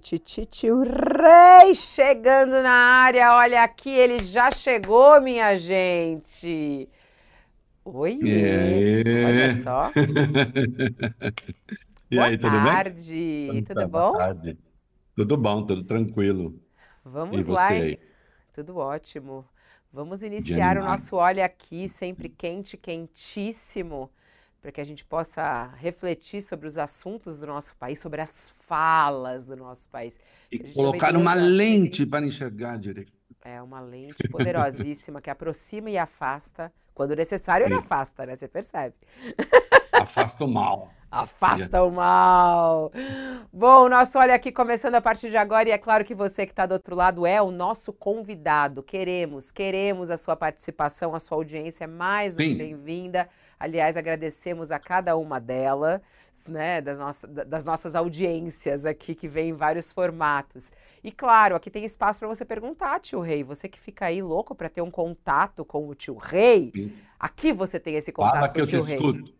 Titititio Rei chegando na área. Olha aqui, ele já chegou, minha gente. Oi, É. olha só. E Boa aí, tudo bem? tarde, Como tudo tá? Boa bom? tarde. Tudo bom, tudo tranquilo. E Vamos você lá? Tudo ótimo. Vamos iniciar o nosso Olha Aqui, sempre quente, quentíssimo, para que a gente possa refletir sobre os assuntos do nosso país, sobre as falas do nosso país. E colocar uma lente para enxergar direito. É uma lente poderosíssima que aproxima e afasta. Quando necessário, ele afasta, né? Você percebe? Afasta o mal. Afasta o mal. Bom, o nosso Olha Aqui começando a partir de agora, e é claro que você que está do outro lado é o nosso convidado. Queremos, queremos a sua participação, a sua audiência é mais do que Sim. Aliás, agradecemos a cada uma delas, né, das, nossa- da- das nossas audiências aqui, que vem em vários formatos. E claro, aqui tem espaço para você perguntar, tio Rei. Você que fica aí louco para ter um contato com o tio Rei, aqui você tem esse contato Fala com que o eu te tio Rei. escuto.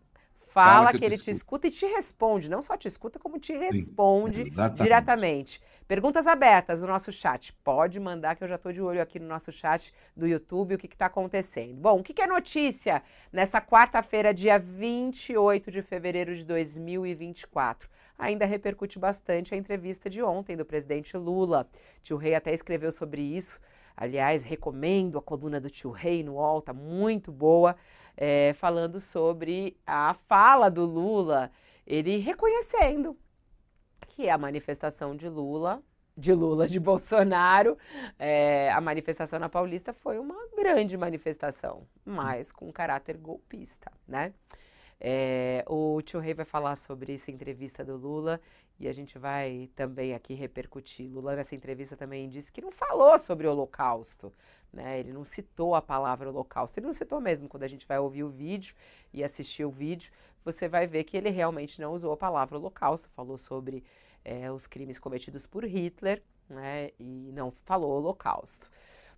Fala Fala que que ele te escuta e te responde. Não só te escuta, como te Sim, responde exatamente. diretamente. Perguntas abertas no nosso chat. Pode mandar que eu já estou de olho aqui no nosso chat do YouTube o que está acontecendo. Bom, o que, que é notícia nessa quarta-feira, dia 28 de fevereiro de 2024? Ainda repercute bastante a entrevista de ontem do presidente Lula. Tio Rei até escreveu sobre isso. Aliás, recomendo a coluna do Tio Rei no UOL, tá muito boa é, falando sobre a fala do Lula, ele reconhecendo que a manifestação de Lula, de Lula, de Bolsonaro, é, a manifestação na Paulista foi uma grande manifestação, mas com caráter golpista, né? É, o tio Rei vai falar sobre essa entrevista do Lula e a gente vai também aqui repercutir. Lula nessa entrevista também disse que não falou sobre o Holocausto, né? Ele não citou a palavra Holocausto. Ele não citou mesmo. Quando a gente vai ouvir o vídeo e assistir o vídeo, você vai ver que ele realmente não usou a palavra Holocausto. Falou sobre é, os crimes cometidos por Hitler, né? E não falou Holocausto.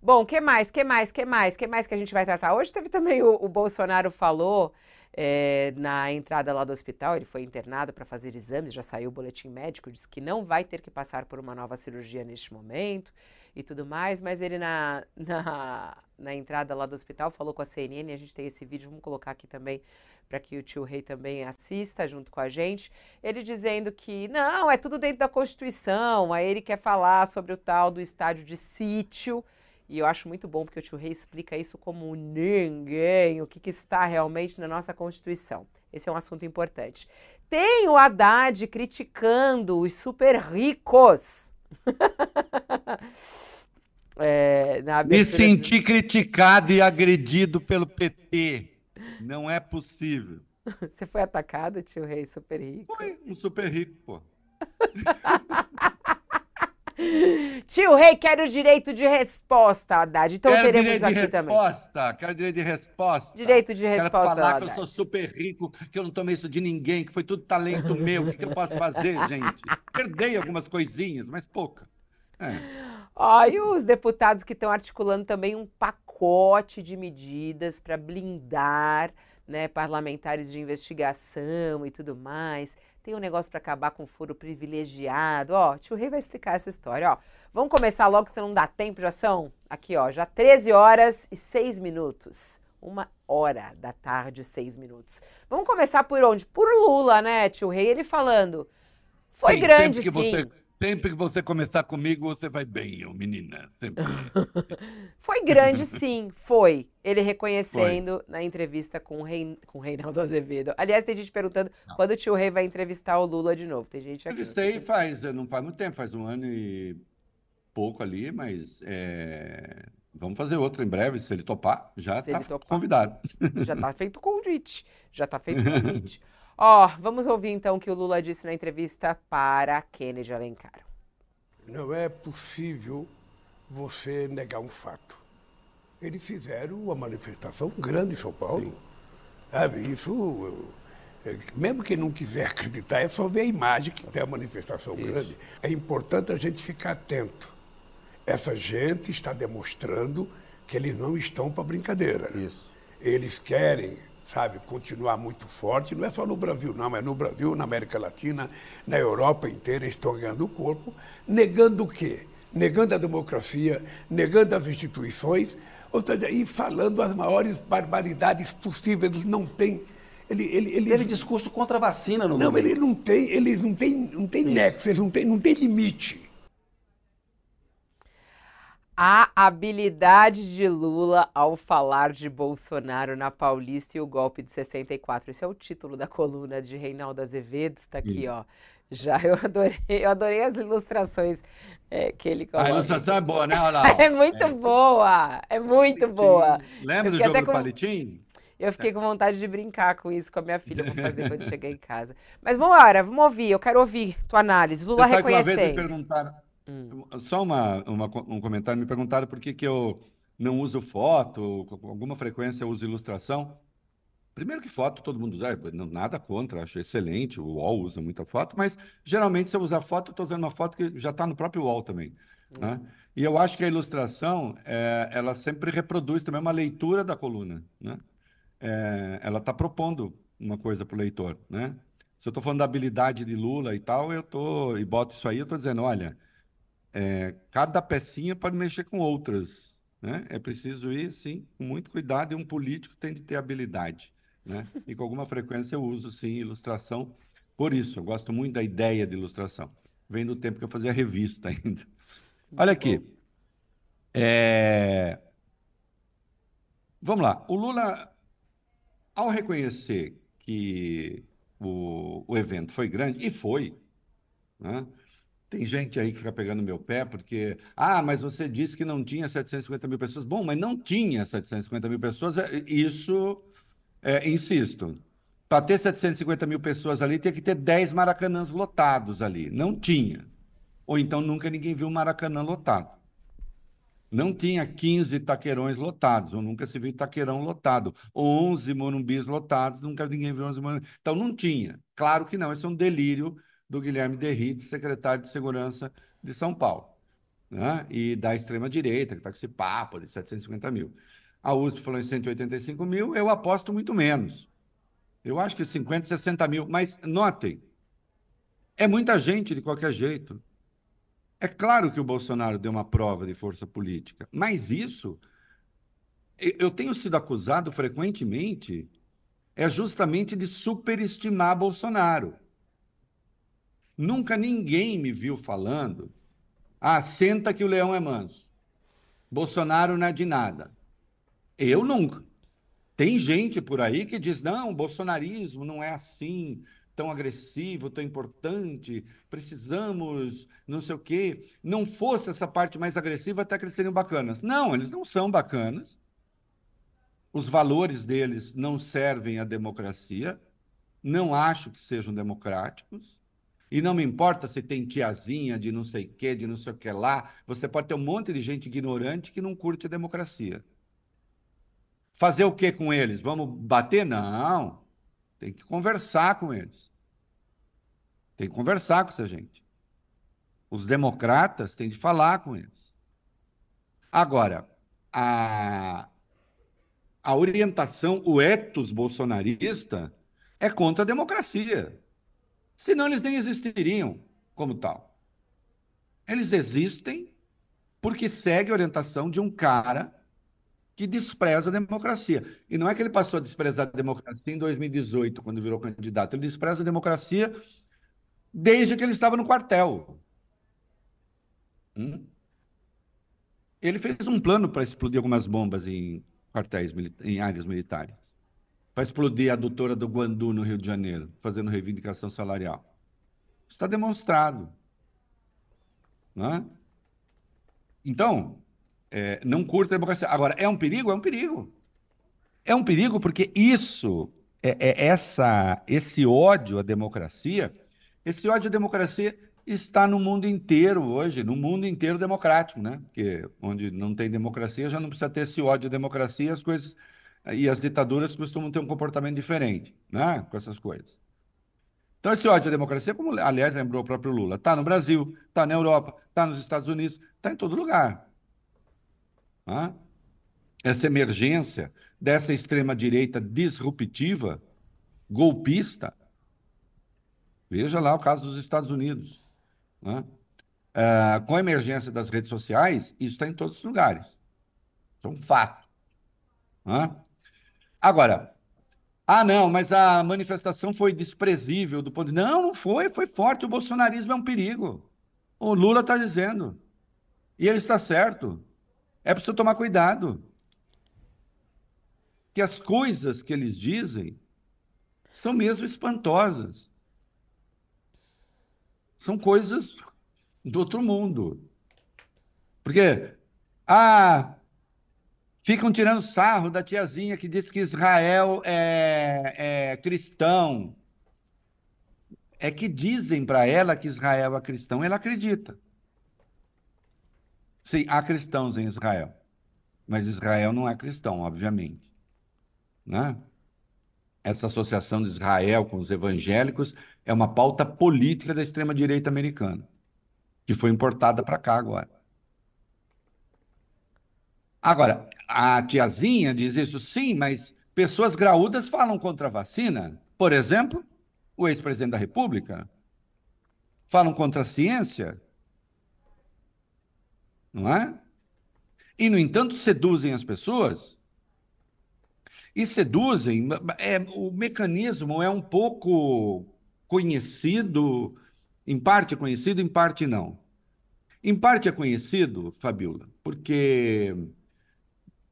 Bom, que mais? Que mais? Que mais? Que mais que a gente vai tratar? Hoje teve também o, o Bolsonaro falou é, na entrada lá do hospital, ele foi internado para fazer exames, já saiu o boletim médico, disse que não vai ter que passar por uma nova cirurgia neste momento e tudo mais, mas ele na, na, na entrada lá do hospital falou com a CNN, a gente tem esse vídeo, vamos colocar aqui também para que o tio Rei também assista junto com a gente, ele dizendo que não, é tudo dentro da Constituição, aí ele quer falar sobre o tal do estádio de sítio, e eu acho muito bom porque o tio Rei explica isso como ninguém, o que, que está realmente na nossa Constituição. Esse é um assunto importante. Tem o Haddad criticando os super ricos. É, Me senti criticado e agredido pelo PT. Não é possível. Você foi atacado, tio Rei, super rico? Foi um super rico, pô. Tio Rei, quero o direito de resposta, Haddad. Então Quero teremos direito de aqui também. resposta. Quero direito de resposta. Direito de Quero resposta, falar que eu sou super rico, que eu não tomei isso de ninguém, que foi tudo talento meu. O que, que eu posso fazer, gente? Herdei algumas coisinhas, mas pouca. É. Ó, e os deputados que estão articulando também um pacote de medidas para blindar né, parlamentares de investigação e tudo mais. Tem um negócio para acabar com o foro privilegiado. Ó, tio Rei vai explicar essa história. Ó, vamos começar logo, se não dá tempo, já são aqui, ó, já 13 horas e 6 minutos. Uma hora da tarde, 6 minutos. Vamos começar por onde? Por Lula, né, tio Rei? Ele falando. Foi Sim, grande, sempre que sim. Você, sempre que você começar comigo, você vai bem, eu, menina. Sempre. Foi grande, sim, foi. Ele reconhecendo na entrevista com o, Rei, com o Reinaldo Azevedo. Aliás, tem gente perguntando quando o tio Rei vai entrevistar o Lula de novo. Tem gente aqui. não Entrevistei faz, não faz muito tempo, faz um ano e pouco ali, mas é, vamos fazer outra em breve, se ele topar, já está convidado. Já tá feito o convite. Já tá feito o convite. Ó, vamos ouvir então o que o Lula disse na entrevista para Kennedy Alencar. Não é possível você negar um fato. Eles fizeram uma manifestação grande em São Paulo. Sabe, isso, é, mesmo quem não quiser acreditar, é só ver a imagem que tem a manifestação grande. É importante a gente ficar atento. Essa gente está demonstrando que eles não estão para brincadeira. Isso. Eles querem sabe, continuar muito forte. Não é só no Brasil, não, é no Brasil, na América Latina, na Europa inteira, estão ganhando corpo, negando o quê? Negando a democracia, negando as instituições, ou seja, e falando as maiores barbaridades possíveis. Eles não têm. Ele, ele, ele, Teve discurso contra a vacina no Não, domingo. ele não tem, eles não têm, não tem nexo, eles não têm, não têm limite. A habilidade de Lula ao falar de Bolsonaro na Paulista e o golpe de 64. Esse é o título da coluna de Reinaldo Azevedo. Está aqui, ó. Já eu adorei, eu adorei as ilustrações é, que ele A coloca. ilustração é boa, né? Olha lá. É muito boa, é muito boa. Lembra do jogo do com- palitinho? Eu fiquei com vontade de brincar com isso com a minha filha, vou fazer quando chegar em casa. Mas vamos embora, vamos ouvir, eu quero ouvir tua análise. Lula Você sabe que uma vez me perguntaram, Hum. só uma, uma um comentário, me perguntaram por que, que eu não uso foto, com alguma frequência eu uso ilustração. Primeiro que foto todo mundo usa, não- nada contra, acho excelente, o UOL usa muita foto, mas geralmente se eu usar foto, eu estou usando uma foto que já está no próprio UOL também. né? E eu acho que a ilustração, é, ela sempre reproduz também uma leitura da coluna, né? É, ela está propondo uma coisa para o leitor, né? Se eu estou falando da habilidade de Lula e tal, eu tô e boto isso aí, eu estou dizendo, olha, é, cada pecinha pode mexer com outras, né? É preciso ir, sim, com muito cuidado e um político tem de ter habilidade, né? E com alguma frequência eu uso, sim, ilustração por isso. Eu gosto muito da ideia de ilustração. Vem do tempo que eu fazia revista ainda. Olha aqui. É, Vamos lá. O Lula, ao reconhecer que o, o evento foi grande, e foi, né? Tem gente aí que fica pegando meu pé porque, ah, mas você disse que não tinha 750 mil pessoas. Bom, mas não tinha 750 mil pessoas, é- isso, é, insisto, para ter 750 mil pessoas ali, tinha que ter 10 maracanãs lotados ali. Não tinha. Ou então nunca ninguém viu um maracanã lotado. Não tinha 15 taqueirões lotados, ou nunca se viu taqueirão lotado. 11 morumbis lotados, nunca ninguém viu 11 morumbis. Então não tinha. Claro que não, esse é um delírio do Guilherme Derrite, secretário de Segurança de São Paulo, né? E da extrema-direita, que está com esse papo de 750 mil. A USP falou em 185 mil, eu aposto muito menos. Eu acho que 50, 60 mil. Mas notem, é muita gente de qualquer jeito. É claro que o Bolsonaro deu uma prova de força política, mas isso eu tenho sido acusado frequentemente é justamente de superestimar Bolsonaro. Nunca ninguém me viu falando, ah, senta que o leão é manso. Bolsonaro não é de nada. Eu nunca. Tem gente por aí que diz: não, o bolsonarismo não é assim, tão agressivo, tão importante, precisamos, não sei o quê. Não fosse essa parte mais agressiva, até que eles seriam bacanas. Não, eles não são bacanas. Os valores deles não servem à democracia, não acho que sejam democráticos. E não me importa se tem tiazinha de não sei o quê, de não sei o que lá. Você pode ter um monte de gente ignorante que não curte a democracia. Fazer o que com eles? Vamos bater? Não. Tem que conversar com eles. Tem que conversar com essa gente. Os democratas têm de falar com eles. Agora, a, a orientação, o ethos bolsonarista é contra a democracia. Senão eles nem existiriam como tal. Eles existem porque segue a orientação de um cara que despreza a democracia. E não é que ele passou a desprezar a democracia em 2018, quando virou candidato. Ele despreza a democracia desde que ele estava no quartel. Hum? Ele fez um plano para explodir algumas bombas em quartéis, em áreas militares. Para explodir a adutora do Guandu, no Rio de Janeiro, fazendo reivindicação salarial. Isso está demonstrado. Não é? Então, é, não curta a democracia. Agora, é um perigo? É um perigo. É um perigo porque isso, é, é essa, esse ódio à democracia, esse ódio à democracia está no mundo inteiro hoje, no mundo inteiro democrático, né? Porque onde não tem democracia já não precisa ter esse ódio à democracia, as coisas e as ditaduras costumam ter um comportamento diferente, né? Com essas coisas. Então, esse ódio à democracia, como aliás lembrou o próprio Lula, está no Brasil, está na Europa, está nos Estados Unidos, está em todo lugar. né? essa emergência dessa extrema-direita disruptiva, golpista. Veja lá o caso dos Estados Unidos. Né? É, com a emergência das redes sociais, isso está em todos os lugares. Isso é um fato. Né? Agora, ah, não, mas a manifestação foi desprezível do ponto de. Não, não foi, foi forte. O bolsonarismo é um perigo. O Lula está dizendo. E ele está certo. É preciso tomar cuidado. Que as coisas que eles dizem são mesmo espantosas. São coisas do outro mundo. Porque, ah, ficam tirando sarro da tiazinha que diz que Israel é, é cristão. É que dizem para ela que Israel é cristão, ela acredita. Sim, há cristãos em Israel, mas Israel não é cristão, obviamente. Né? Essa associação de Israel com os evangélicos é uma pauta política da extrema-direita americana, que foi importada para cá agora. Agora, a tiazinha diz isso, sim, mas pessoas graúdas falam contra a vacina. Por exemplo, o ex-presidente da República. Falam contra a ciência não é? E, no entanto, seduzem as pessoas. E seduzem, é, o mecanismo é um pouco conhecido, em parte conhecido, em parte não. Em parte é conhecido, Fabiola, porque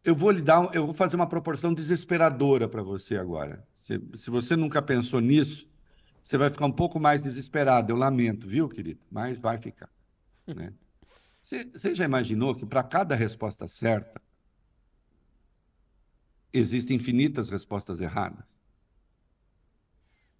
eu vou lhe dar, eu vou fazer uma proporção desesperadora para você agora. Se, se você nunca pensou nisso, você vai ficar um pouco mais desesperado. Eu lamento, viu, querido? Mas vai ficar. Né? Você já imaginou que para cada resposta certa existem infinitas respostas erradas?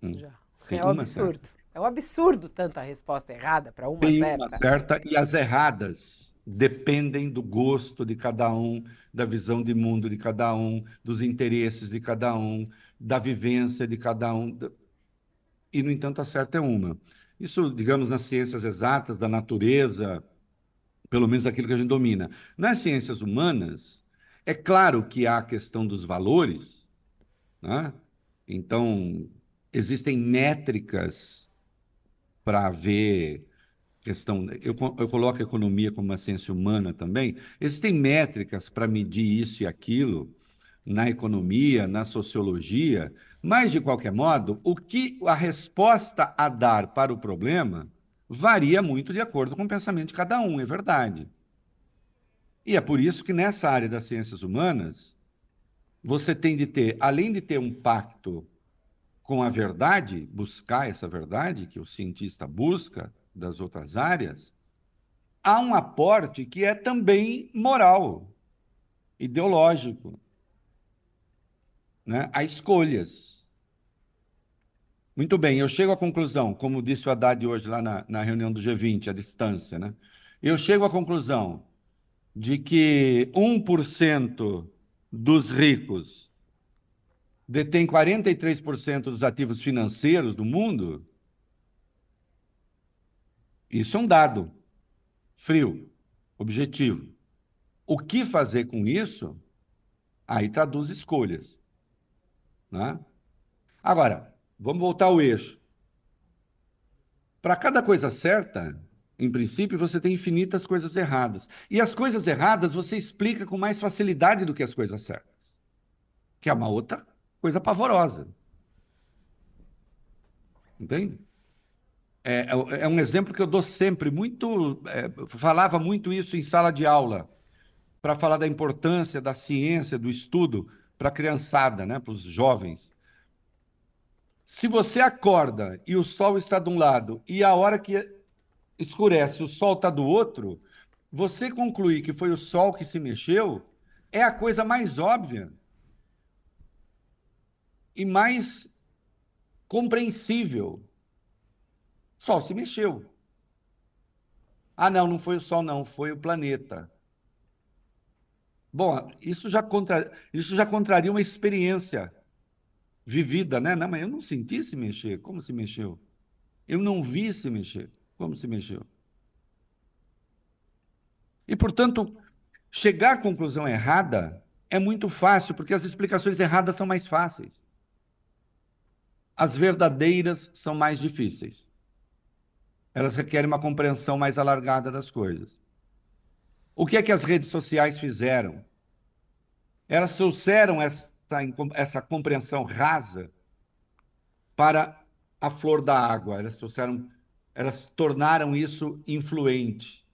Hum. Já. Tem é um absurdo. Certa. É um absurdo tanta resposta errada para uma Tem certa. uma certa e as erradas dependem do gosto de cada um, da visão de mundo de cada um, dos interesses de cada um, da vivência de cada um. E, no entanto, a certa é uma. Isso, digamos, nas ciências exatas, da natureza, pelo menos aquilo que a gente domina. Nas ciências humanas, é claro que há a questão dos valores, né? então existem métricas para ver questão. Eu, eu coloco a economia como uma ciência humana também. Existem métricas para medir isso e aquilo na economia, na sociologia, mas de qualquer modo, o que a resposta a dar para o problema varia muito de acordo com o pensamento de cada um, é verdade. E é por isso que nessa área das ciências humanas, você tem de ter, além de ter um pacto com a verdade, buscar essa verdade que o cientista busca das outras áreas, há um aporte que é também moral, ideológico. Né? Há escolhas. Muito bem, eu chego à conclusão, como disse o Haddad hoje lá na, na reunião do G20, à distância, né? Eu chego à conclusão de que 1% dos ricos detém 43% dos ativos financeiros do mundo. Isso é um dado frio, objetivo. O que fazer com isso? Aí traduz escolhas. Né? Agora, Vamos voltar ao eixo. Para cada coisa certa, em princípio, você tem infinitas coisas erradas. E as coisas erradas você explica com mais facilidade do que as coisas certas, que é uma outra coisa pavorosa. Entende? É, é, é um exemplo que eu dou sempre, muito. É, falava muito isso em sala de aula, para falar da importância da ciência, do estudo para a criançada, né, para os jovens. Se você acorda e o sol está de um lado e a hora que escurece o sol está do outro, você concluir que foi o sol que se mexeu é a coisa mais óbvia e mais compreensível. Sol se mexeu. Ah, não, não foi o sol, não, foi o planeta. Bom, isso já, contra... isso já contraria uma experiência vivida, né? Não, mas eu não senti se mexer. Como se mexeu? Eu não vi se mexer. Como se mexeu? E, portanto, chegar à conclusão errada é muito fácil, porque as explicações erradas são mais fáceis. As verdadeiras são mais difíceis. Elas requerem uma compreensão mais alargada das coisas. O que é que as redes sociais fizeram? Elas trouxeram essa, essa compreensão rasa para a flor da água. Elas trouxeram, elas tornaram isso influente.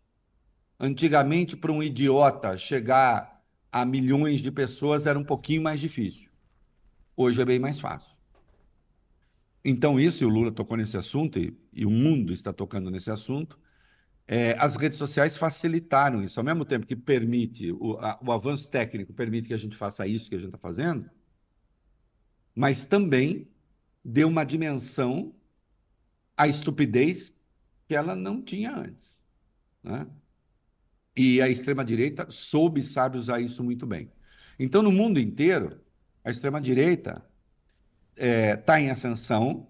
Antigamente, para um idiota chegar a milhões de pessoas era um pouquinho mais difícil. Hoje é bem mais fácil. Então, isso, e o Lula tocou nesse assunto, e, e o mundo está tocando nesse assunto, é, as redes sociais facilitaram isso. Ao mesmo tempo que permite, o, a, o avanço técnico permite que a gente faça isso que a gente está fazendo, mas também deu uma dimensão à estupidez que ela não tinha antes. Né? E a extrema-direita soube e sabe usar isso muito bem. Então, no mundo inteiro, a extrema-direita está é, tá em ascensão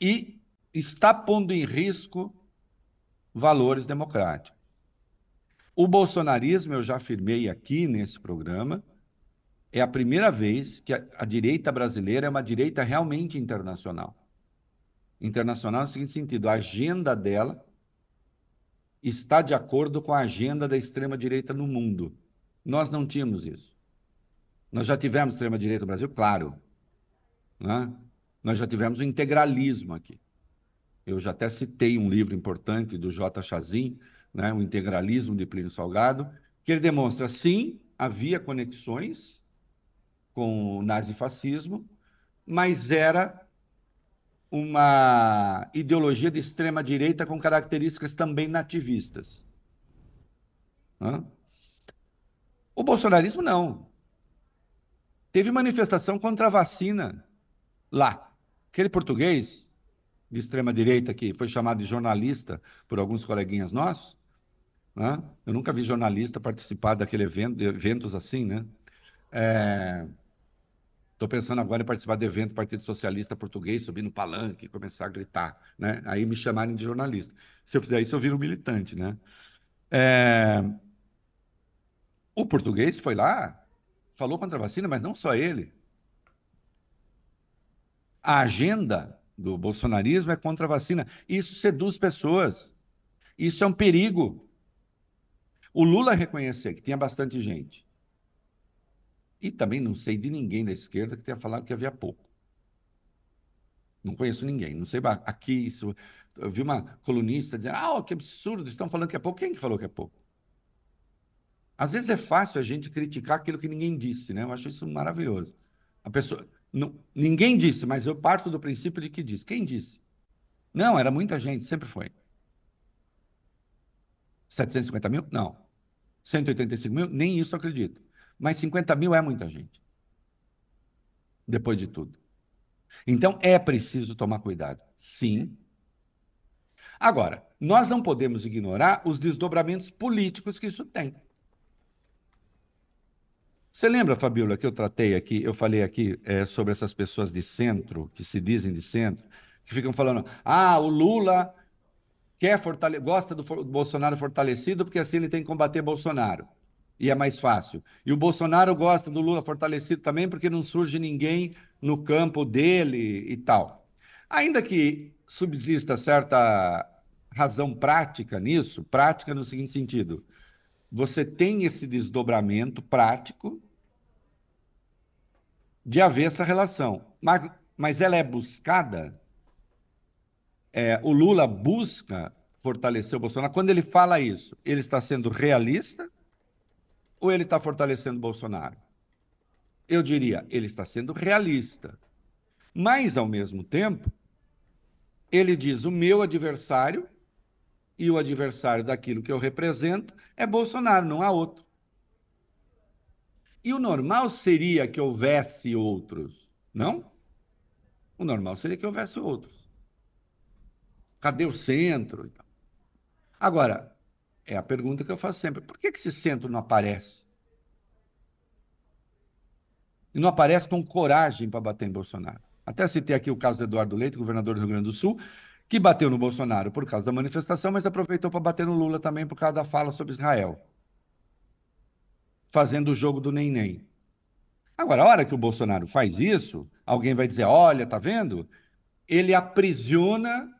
e está pondo em risco valores democráticos. O bolsonarismo, eu já afirmei aqui nesse programa, é a primeira vez que a, a direita brasileira é uma direita realmente internacional. Internacional no seguinte sentido: a agenda dela está de acordo com a agenda da extrema-direita no mundo. Nós não tínhamos isso. Nós já tivemos extrema-direita no Brasil, claro. Né? Nós já tivemos o integralismo aqui. Eu já até citei um livro importante do J. Chazin, né, O Integralismo de Plínio Salgado, que ele demonstra, sim, havia conexões com o nazifascismo, mas era uma ideologia de extrema direita com características também nativistas. O bolsonarismo não. Teve manifestação contra a vacina lá. Aquele português de extrema direita que foi chamado de jornalista por alguns coleguinhas nossos, né? eu nunca vi jornalista participar daquele evento, de eventos assim, né? É... Estou pensando agora em participar do evento do Partido Socialista Português, subir no palanque, começar a gritar, né? Aí me chamarem de jornalista. Se eu fizer isso, eu viro militante, né? É... O português foi lá, falou contra a vacina, mas não só ele. A agenda do bolsonarismo é contra a vacina. Isso seduz pessoas. Isso é um perigo. O Lula reconhecer que tinha bastante gente e também não sei de ninguém da esquerda que tenha falado que havia pouco. Não conheço ninguém. Não sei aqui isso. Eu vi uma colunista dizendo: ah, que absurdo, estão falando que é pouco. Quem que falou que é pouco? Às vezes é fácil a gente criticar aquilo que ninguém disse, né? Eu acho isso maravilhoso. A pessoa. Não, ninguém disse, mas eu parto do princípio de que disse. Quem disse? Não, era muita gente, sempre foi. 750 mil? Não. 185 mil? Nem isso eu acredito. Mas 50 mil é muita gente. Depois de tudo. Então é preciso tomar cuidado. Sim. Agora, nós não podemos ignorar os desdobramentos políticos que isso tem. Você lembra, Fabíola, que eu tratei aqui, eu falei aqui é, sobre essas pessoas de centro, que se dizem de centro, que ficam falando: ah, o Lula quer fortale gosta do Bolsonaro fortalecido porque assim ele tem que combater Bolsonaro e é mais fácil. E o Bolsonaro gosta do Lula fortalecido também porque não surge ninguém no campo dele e tal. Ainda que subsista certa razão prática nisso, prática no seguinte sentido: você tem esse desdobramento prático de haver essa relação, mas, mas ela é buscada. É, o Lula busca fortalecer o Bolsonaro. Quando ele fala isso, ele está sendo realista ou ele está fortalecendo Bolsonaro? Eu diria, ele está sendo realista. Mas, ao mesmo tempo, ele diz: o meu adversário e o adversário daquilo que eu represento é Bolsonaro, não há outro. E o normal seria que houvesse outros, não? O normal seria que houvesse outros. Cadê o centro? Agora, é a pergunta que eu faço sempre. Por que, esse centro não aparece? E não aparece com coragem para bater em Bolsonaro. Até citei aqui o caso do Eduardo Leite, governador do Rio Grande do Sul, que bateu no Bolsonaro por causa da manifestação, mas aproveitou para bater no Lula também por causa da fala sobre Israel. Fazendo o jogo do nem-nem. Agora, a hora que o Bolsonaro faz isso, alguém vai dizer: olha, tá vendo? Ele aprisiona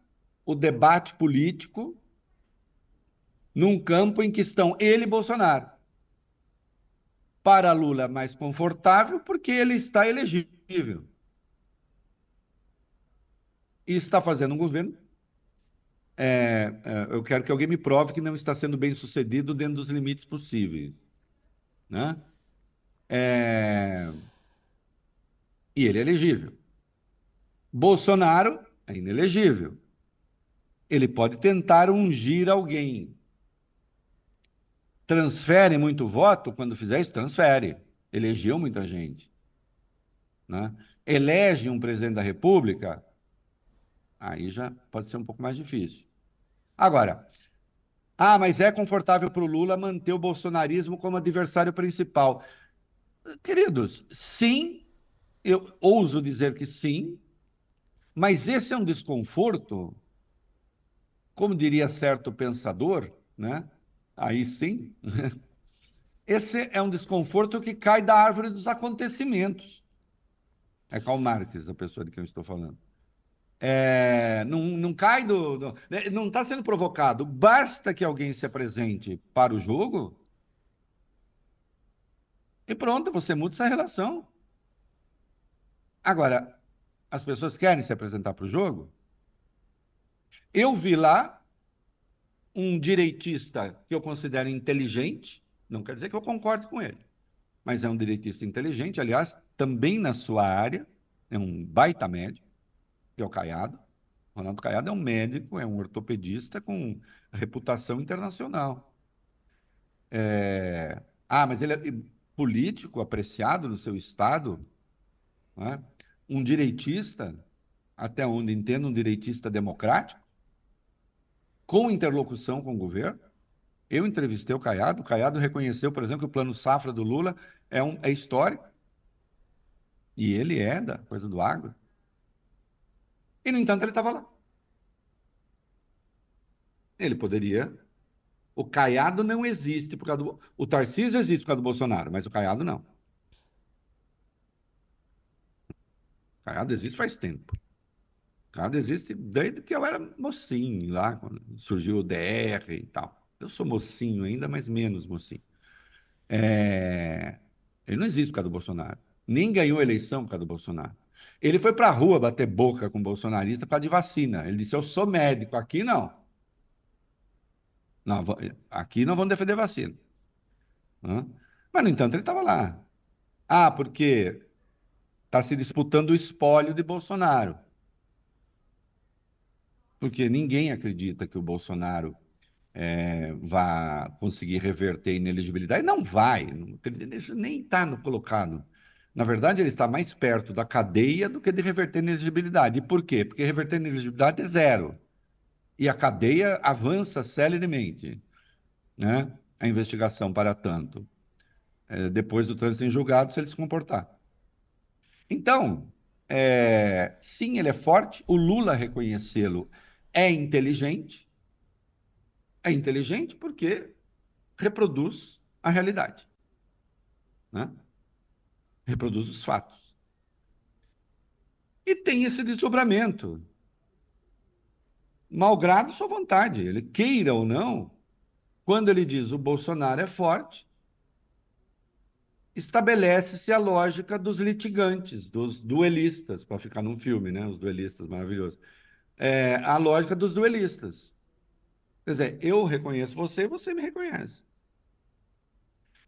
o debate político num campo em que estão ele e Bolsonaro. Para Lula mais confortável porque ele está elegível. E está fazendo um governo. É, eu quero que alguém me prove que não está sendo bem sucedido dentro dos limites possíveis. Né? É... E ele é elegível. Bolsonaro é inelegível. Ele pode tentar ungir alguém. Transfere muito voto? Quando fizer isso, transfere. Elegeu muita gente. Né? Elege um presidente da República? Aí já pode ser um pouco mais difícil. Agora, ah, mas é confortável para o Lula manter o bolsonarismo como adversário principal. Queridos, sim, eu ouso dizer que sim, mas esse é um desconforto, como diria certo pensador, né? Aí sim. Esse é um desconforto que cai da árvore dos acontecimentos. É Karl Marx, a pessoa de quem eu estou falando. É, não, não cai do. do né, não está sendo provocado. Basta que alguém se apresente para o jogo e pronto, você muda essa relação. Agora, as pessoas querem se apresentar para o jogo? Eu vi lá um direitista que eu considero inteligente, não quer dizer que eu concorde com ele, mas é um direitista inteligente, aliás, também na sua área, é um baita médico, que é o Caiado. Ronaldo Caiado é um médico, é um ortopedista com reputação internacional. É... Ah, mas ele é político apreciado no seu estado, né? um direitista, até onde entendo, um direitista democrático, com interlocução com o governo. Eu entrevistei o Caiado, o Caiado reconheceu, por exemplo, que o plano safra do Lula é, um, é histórico. E ele é da coisa do agro. E, no entanto, ele estava lá. Ele poderia o Caiado não existe por causa do. O Tarcísio existe por causa do Bolsonaro, mas o Caiado não. O Caiado existe faz tempo. O Caiado existe desde que eu era mocinho lá, quando surgiu o DR e tal. Eu sou mocinho ainda, mas menos mocinho. É... Ele não existe por causa do Bolsonaro. Nem ganhou eleição por causa do Bolsonaro. Ele foi para a rua bater boca com o bolsonarista causa de vacina. Ele disse: Eu sou médico, aqui não. Não, aqui não vão defender vacina. Mas, no entanto, ele estava lá. Ah, porque está se disputando o espólio de Bolsonaro. Porque ninguém acredita que o Bolsonaro é, vá conseguir reverter a ineligibilidade. Não vai, isso nem está colocado. Na verdade, ele está mais perto da cadeia do que de reverter a ineligibilidade. E por quê? Porque reverter a ineligibilidade é zero e a cadeia avança celeremente, né? A investigação para tanto, é, depois do trânsito em julgado, se ele se comportar. Então, é, sim, ele é forte. O Lula reconhecê-lo é inteligente. É inteligente porque reproduz a realidade, né? Reproduz os fatos. E tem esse desdobramento malgrado sua vontade, ele queira ou não, quando ele diz o Bolsonaro é forte, estabelece-se a lógica dos litigantes, dos duelistas, para ficar num filme, né? Os duelistas maravilhosos. É, a lógica dos duelistas. Quer dizer, eu reconheço você e você me reconhece.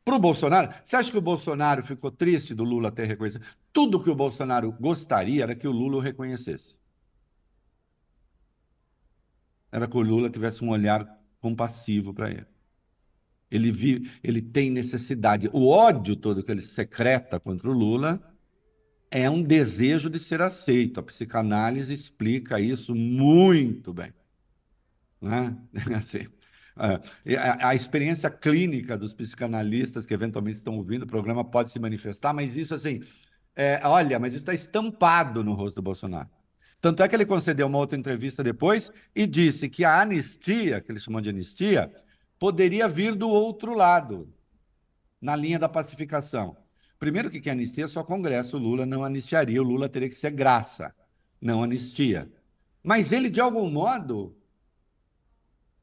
Para o Bolsonaro, você acha que o Bolsonaro ficou triste do Lula ter reconhecido? Tudo que o Bolsonaro gostaria era que o Lula o reconhecesse era que o Lula tivesse um olhar compassivo para ele. Ele, vive, ele tem necessidade. O ódio todo que ele secreta contra o Lula é um desejo de ser aceito. A psicanálise explica isso muito bem. Né? Assim, a, a, experiência clínica dos psicanalistas que eventualmente estão ouvindo o programa pode se manifestar, mas isso assim, é, olha, mas isso está estampado no rosto do Bolsonaro. Tanto é que ele concedeu uma outra entrevista depois e disse que a anistia, que ele chamou de anistia, poderia vir do outro lado. na linha da pacificação. Primeiro que quem anistia é só Congresso, o Lula não anistiaria, o Lula teria que ser graça, não anistia. Mas ele, de algum modo,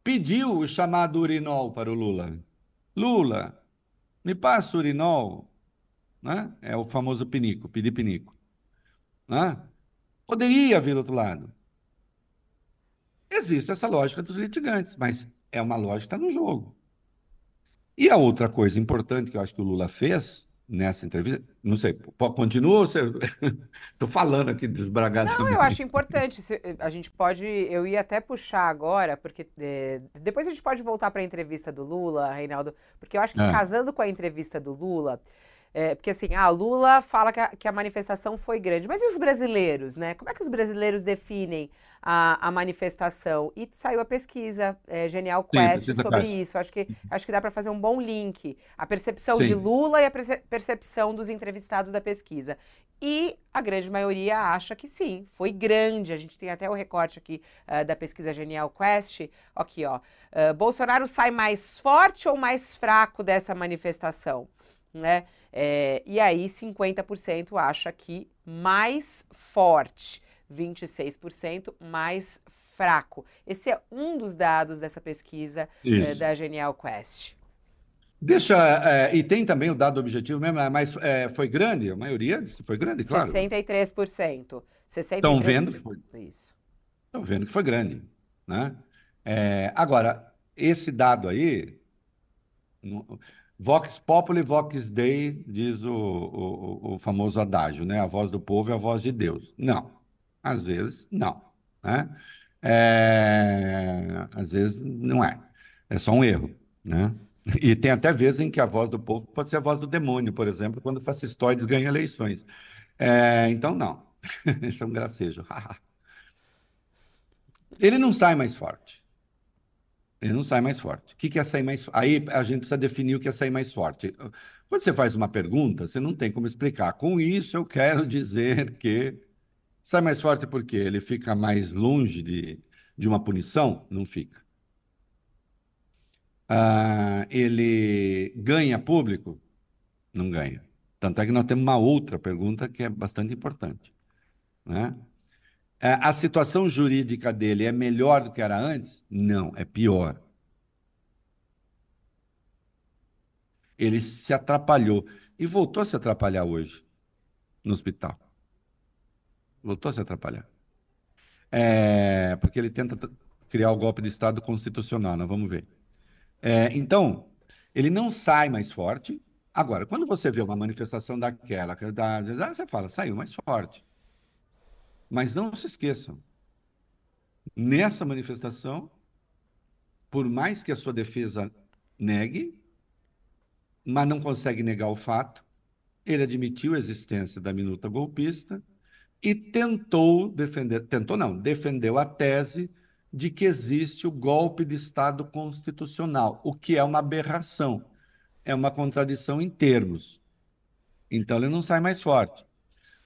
pediu o chamado urinol para o Lula. Lula, me passa o urinol. Né? É o famoso pinico, pedir pinico. Né? Poderia vir do outro lado. Existe essa lógica dos litigantes, mas é uma lógica no jogo. E a outra coisa importante que eu acho que o Lula fez nessa entrevista, não sei, continua ou você... Estou falando aqui desbragadamente. Não, eu acho importante. A gente pode, eu ia até puxar agora, porque é, depois a gente pode voltar para a entrevista do Lula, Reinaldo, porque eu acho que é. casando com a entrevista do Lula, é, porque assim, ah, Lula fala que a, que a, manifestação foi grande, mas e os brasileiros, né? Como é que os brasileiros definem a, a manifestação? E saiu a pesquisa é, Genial Quest Sim, sobre isso. Acho que, acho que dá para fazer um bom link. A percepção Sim. de Lula e a percepção dos entrevistados da pesquisa. E a grande maioria acha que sim, foi grande. A gente tem até o recorte aqui uh, da pesquisa Genial Quest. Aqui, ó. Uh, Bolsonaro sai mais forte ou mais fraco dessa manifestação? Né? É, e aí 50% acha que mais forte, 26% mais fraco. Esse é um dos dados dessa pesquisa é, da Genial Quest. Deixa, é, e tem também o dado objetivo mesmo, é, mas é, foi grande, a maioria foi grande, claro. 63%. Estão vendo que foi. Isso. Estão vendo que foi grande. Né? É, agora, esse dado aí, Vox Populi, Vox Dei, diz o, o, o, famoso adágio, né? A voz do povo é a voz de Deus. Não. Às vezes, não. Né? É... Às vezes, não é. É só um erro, né? E tem até vezes em que a voz do povo pode ser a voz do demônio, por exemplo, quando fascistoides ganham eleições. É... Então, não. Isso é um gracejo. Ele não sai mais forte. Ele não sai mais forte. O que é sair mais? Aí a gente precisa definir o que é sair mais forte. Quando você faz uma pergunta, você não tem como explicar. Com isso, eu quero dizer que sai mais forte porque ele fica mais longe de, de uma punição? Não fica. Ah, ele ganha público? Não ganha. Tanto é que nós temos uma outra pergunta que é bastante importante. Né? É, a situação jurídica dele é melhor do que era antes? Não, é pior. Ele se atrapalhou e voltou a se atrapalhar hoje no hospital. Voltou a se atrapalhar. É, porque ele tenta criar o golpe de Estado constitucional, nós vamos ver. É, então, ele não sai mais forte. Agora, quando você vê uma manifestação daquela, você fala, saiu mais forte. Mas não se esqueçam, nessa manifestação, por mais que a sua defesa negue, mas não consegue negar o fato, ele admitiu a existência da minuta golpista e tentou defender, tentou não, defendeu a tese de que existe o golpe de Estado constitucional, o que é uma aberração, é uma contradição em termos. Então ele não sai mais forte.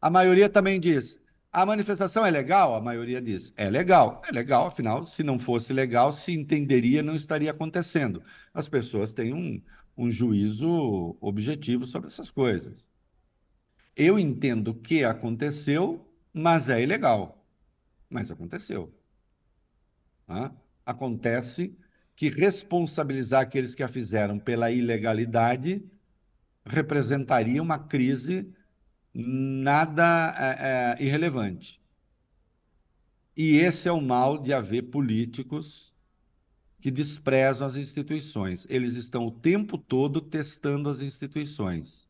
A maioria também diz: a manifestação é legal? A maioria diz: é legal. É legal, afinal, se não fosse legal, se entenderia, não estaria acontecendo. As pessoas têm um, um juízo objetivo sobre essas coisas. Eu entendo que aconteceu, mas é ilegal. Mas aconteceu. Acontece que responsabilizar aqueles que a fizeram pela ilegalidade representaria uma crise nada é, é, irrelevante. E esse é o mal de haver políticos que desprezam as instituições. Eles estão o tempo todo testando as instituições.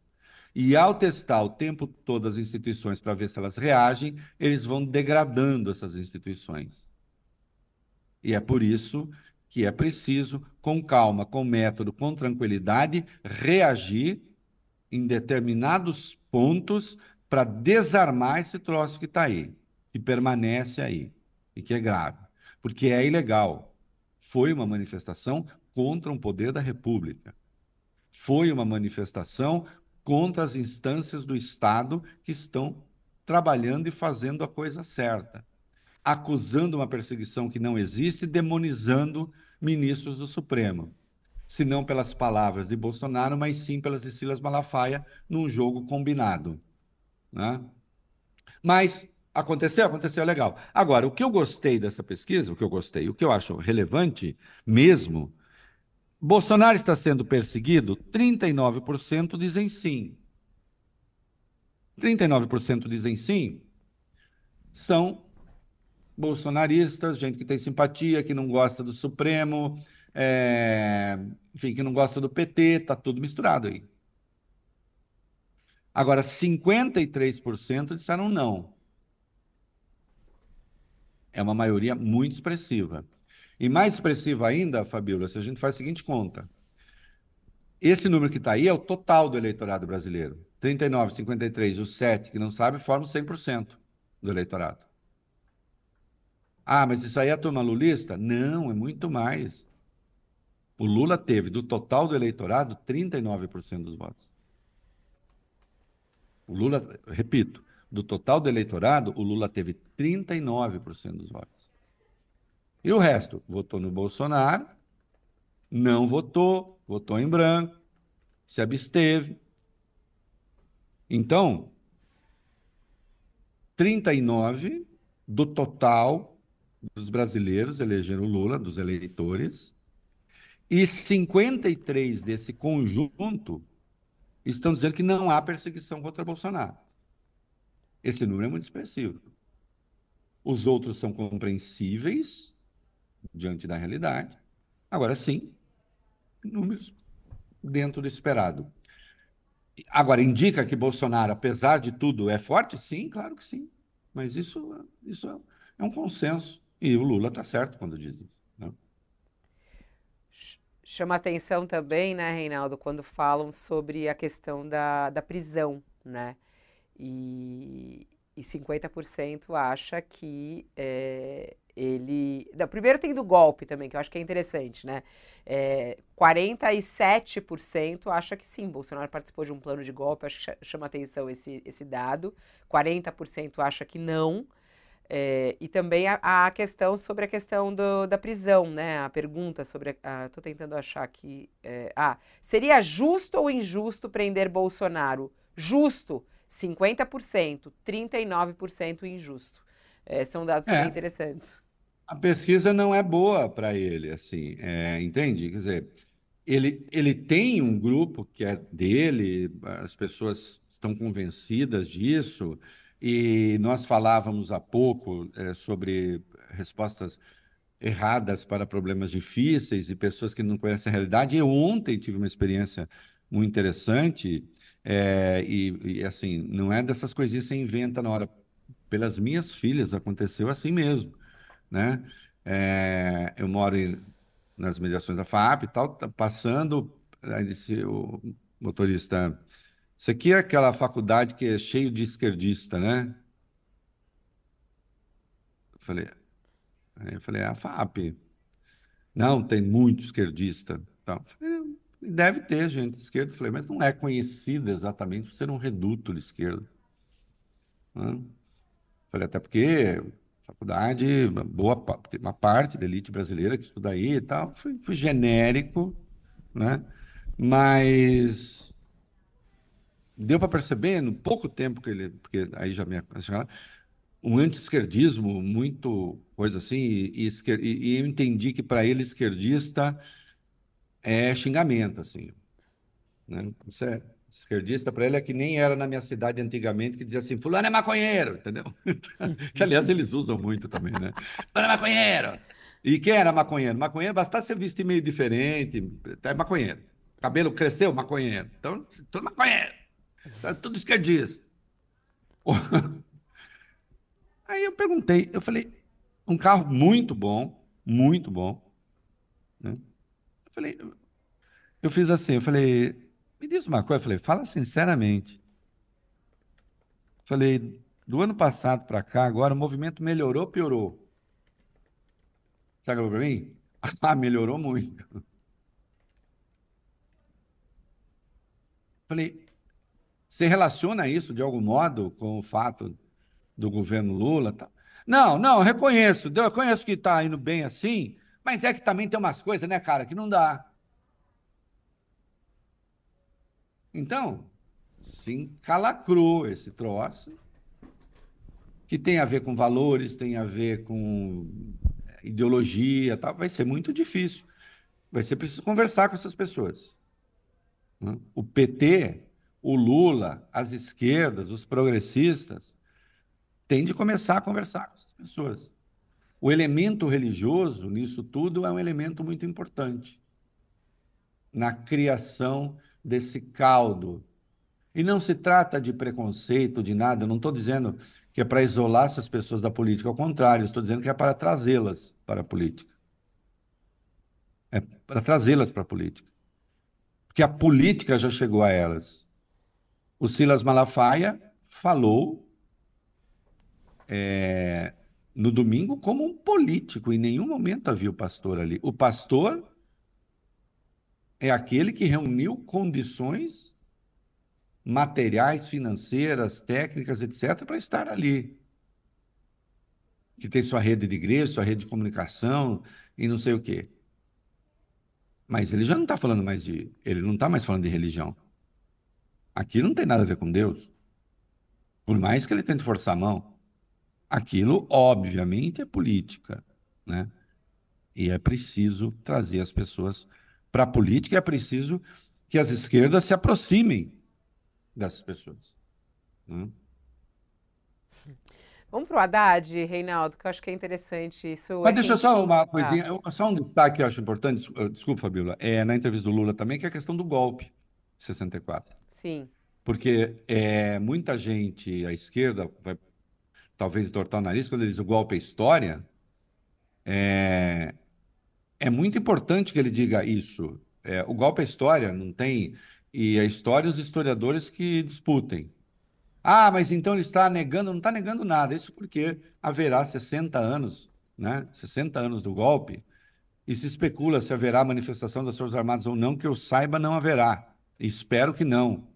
E ao testar o tempo todo as instituições para ver se elas reagem, eles vão degradando essas instituições. E é por isso que é preciso, com calma, com método, com tranquilidade, reagir em determinados pontos para desarmar esse troço que está aí, que permanece aí e que é grave, porque é ilegal. Foi uma manifestação contra um poder da República. Foi uma manifestação contra as instâncias do Estado que estão trabalhando e fazendo a coisa certa, acusando uma perseguição que não existe, demonizando ministros do Supremo. Se não pelas palavras de Bolsonaro, mas sim pelas de Silas Malafaia num jogo combinado. Né? Mas aconteceu, aconteceu legal. Agora, o que eu gostei dessa pesquisa, o que eu gostei, o que eu acho relevante mesmo, Bolsonaro está sendo perseguido? 39% dizem sim. 39% dizem sim. São bolsonaristas, gente que tem simpatia, que não gosta do Supremo, é, enfim, que não gosta do PT, tá tudo misturado aí. Agora, 53% disseram não. É uma maioria muito expressiva. E mais expressiva ainda, Fabíola, se a gente faz a seguinte conta. Esse número que está aí é o total do eleitorado brasileiro. 39, 53, os 7 que não sabem formam 100% do eleitorado. Ah, mas isso aí é a turma lulista? Não, é muito mais. O Lula teve, do total do eleitorado, 39% dos votos. O Lula, repito, do total do eleitorado, o Lula teve 39% dos votos. E o resto? Votou no Bolsonaro, não votou, votou em branco, se absteve. Então, 39 do total dos brasileiros elegeram Lula, dos eleitores, e 53 desse conjunto estão dizendo que não há perseguição contra Bolsonaro. Esse número é muito expressivo. Os outros são compreensíveis diante da realidade. Agora sim, números dentro do esperado. Agora, indica que Bolsonaro, apesar de tudo, é forte? Sim, claro que sim. Mas isso, isso é um consenso. E o Lula está certo quando diz isso. Chama atenção também, né, Reinaldo, quando falam sobre a questão da, da prisão, né? E, e 50% acha que é, ele. Não, primeiro tem do golpe também, que eu acho que é interessante, né? É, 47% acha que sim, Bolsonaro participou de um plano de golpe, acho que chama atenção esse, esse dado. 40% acha que não. É, e também a, a, questão sobre a questão do, da prisão, né? A pergunta sobre. Estou tentando achar aqui. É, ah, seria justo ou injusto prender Bolsonaro? Justo, 50%, 39% injusto. É, são dados é, bem interessantes. A pesquisa não é boa para ele, assim, é, entende? Quer dizer, ele, ele tem um grupo que é dele, as pessoas estão convencidas disso. E nós falávamos há pouco é, sobre respostas erradas para problemas difíceis e pessoas que não conhecem a realidade. Eu ontem tive uma experiência muito interessante é, e, e, assim, não é dessas coisinhas que você inventa na hora. Pelas minhas filhas aconteceu assim mesmo, né? É, eu moro em, nas mediações da FAP e tal, tá passando, aí disse o motorista isso aqui é aquela faculdade que é cheio de esquerdista, né? Eu falei, aí eu falei, é a FAP. Não, tem muito esquerdista. Então, falei, deve ter gente de esquerda. Eu falei, mas não é conhecida exatamente por ser um reduto de esquerda. Falei, até porque faculdade, boa, uma parte da elite brasileira que estuda aí e tal, foi, foi genérico, né? Mas deu para perceber no pouco tempo que ele, porque aí já me um anti-esquerdismo muito coisa assim, e, e, e eu entendi que para ele esquerdista é xingamento, assim. Né? Isso é, esquerdista para ele é que nem era na minha cidade antigamente, que dizia assim, fulano é maconheiro, entendeu? que aliás eles usam muito também, né? Fulano é maconheiro! E quem era maconheiro? Maconheiro, bastava ser vestir meio diferente, é maconheiro. Cabelo cresceu, maconheiro. Então, tudo maconheiro. Tá tudo esquerdista. Aí eu perguntei, eu falei, um carro muito bom, muito bom. Né? Eu falei, eu fiz assim, eu falei, me diz uma coisa, eu falei, fala sinceramente. Falei, do ano passado para cá, agora o movimento melhorou ou piorou? Sabe para mim? Ah, melhorou muito. Falei, você relaciona isso de algum modo com o fato do governo Lula? Tá? Não, não, reconheço. Eu reconheço que está indo bem assim, mas é que também tem umas coisas, né, cara, que não dá. Então, se encalacrou esse troço, que tem a ver com valores, tem a ver com ideologia, tal, vai ser muito difícil. Vai ser preciso conversar com essas pessoas. Né? O PT, o Lula, as esquerdas, os progressistas, têm de começar a conversar com essas pessoas. O elemento religioso nisso tudo é um elemento muito importante na criação desse caldo. E não se trata de preconceito, de nada, eu não estou dizendo que é para isolar essas pessoas da política, ao contrário, estou dizendo que é para trazê-las para a política. É para trazê-las para a política. Porque a política já chegou a elas. O Silas Malafaia falou é, no domingo como um político. Em nenhum momento havia o pastor ali. O pastor é aquele que reuniu condições materiais, financeiras, técnicas, etc., para estar ali. Que tem sua rede de igreja, sua rede de comunicação e não sei o quê. Mas ele já não está falando mais de. Ele não está mais falando de religião. Aquilo não tem nada a ver com Deus. Por mais que ele tente forçar a mão. Aquilo, obviamente, é política. Né? E é preciso trazer as pessoas para a política, é preciso que as esquerdas se aproximem dessas pessoas. Né? Vamos para o Haddad, Reinaldo, que eu acho que é interessante isso. Mas deixa só uma coisinha, ah. só um destaque que eu acho importante, desculpa, Fabíola, é na entrevista do Lula também, que é a questão do golpe 64. Sim. Porque é, muita gente, à esquerda, vai talvez entortar o nariz quando ele diz o golpe é história. É, é muito importante que ele diga isso. É, o golpe é história, não tem. E a história, os historiadores que disputem. Ah, mas então ele está negando, não está negando nada. Isso porque haverá 60 anos, né? 60 anos do golpe, e se especula se haverá manifestação das Forças Armadas ou não, que eu saiba, não haverá. espero que não.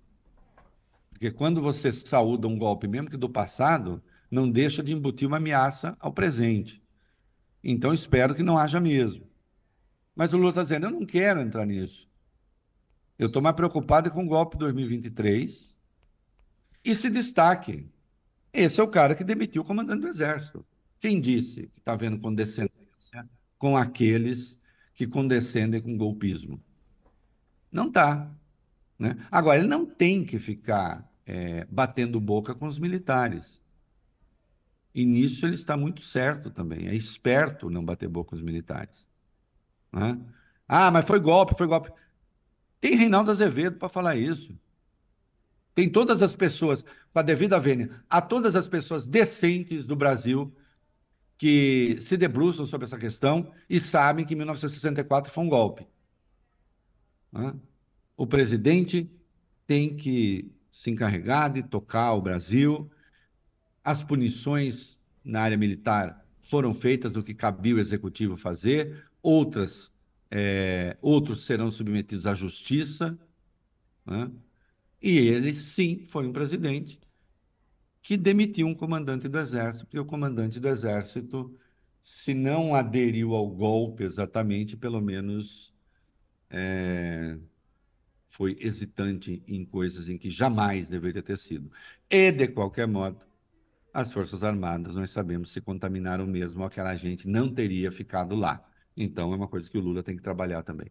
Porque quando você saúda um golpe, mesmo que do passado, não deixa de embutir uma ameaça ao presente. Então espero que não haja mesmo. Mas o Lula está dizendo, eu não quero entrar nisso. Eu estou mais preocupado com o golpe 2023 e se destaque. Esse é o cara que demitiu o comandante do Exército. Quem disse que está vendo condescendência com aqueles que condescendem com golpismo? Não está. Né? Agora, ele não tem que ficar é, batendo boca com os militares. E nisso ele está muito certo também. É esperto não bater boca com os militares. Né? Ah, mas foi golpe, foi golpe. Tem Reinaldo Azevedo para falar isso. Tem todas as pessoas, com a devida vênia, a todas as pessoas decentes do Brasil que se debruçam sobre essa questão e sabem que 1964 foi um golpe. O presidente tem que se encarregar de tocar o Brasil. As punições na área militar foram feitas o que cabia o executivo fazer, outras, é, outros serão submetidos à justiça. Né? E ele, sim, foi um presidente que demitiu um comandante do Exército, porque o comandante do Exército, se não aderiu ao golpe exatamente, pelo menos é, foi hesitante em coisas em que jamais deveria ter sido. E, de qualquer modo, as Forças Armadas, nós sabemos, se contaminaram mesmo, aquela gente não teria ficado lá. Então, é uma coisa que o Lula tem que trabalhar também.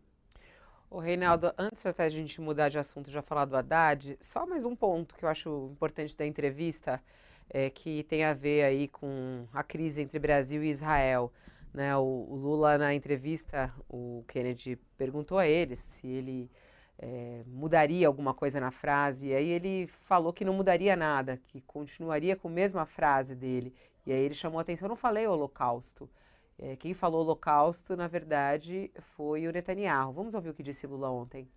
O Reinaldo, antes até a gente mudar de assunto, já falar do Haddad, só mais um ponto que eu acho importante da entrevista, é, que tem a ver aí com a crise entre Brasil e Israel. Né? O, o Lula, na entrevista, o Kennedy perguntou a ele se ele é, mudaria alguma coisa na frase, e aí ele falou que não mudaria nada, que continuaria com a mesma frase dele. E aí ele chamou a atenção, eu não falei holocausto. É, quem falou holocausto, na verdade, foi o Netanyahu. Vamos ouvir o que disse Lula ontem.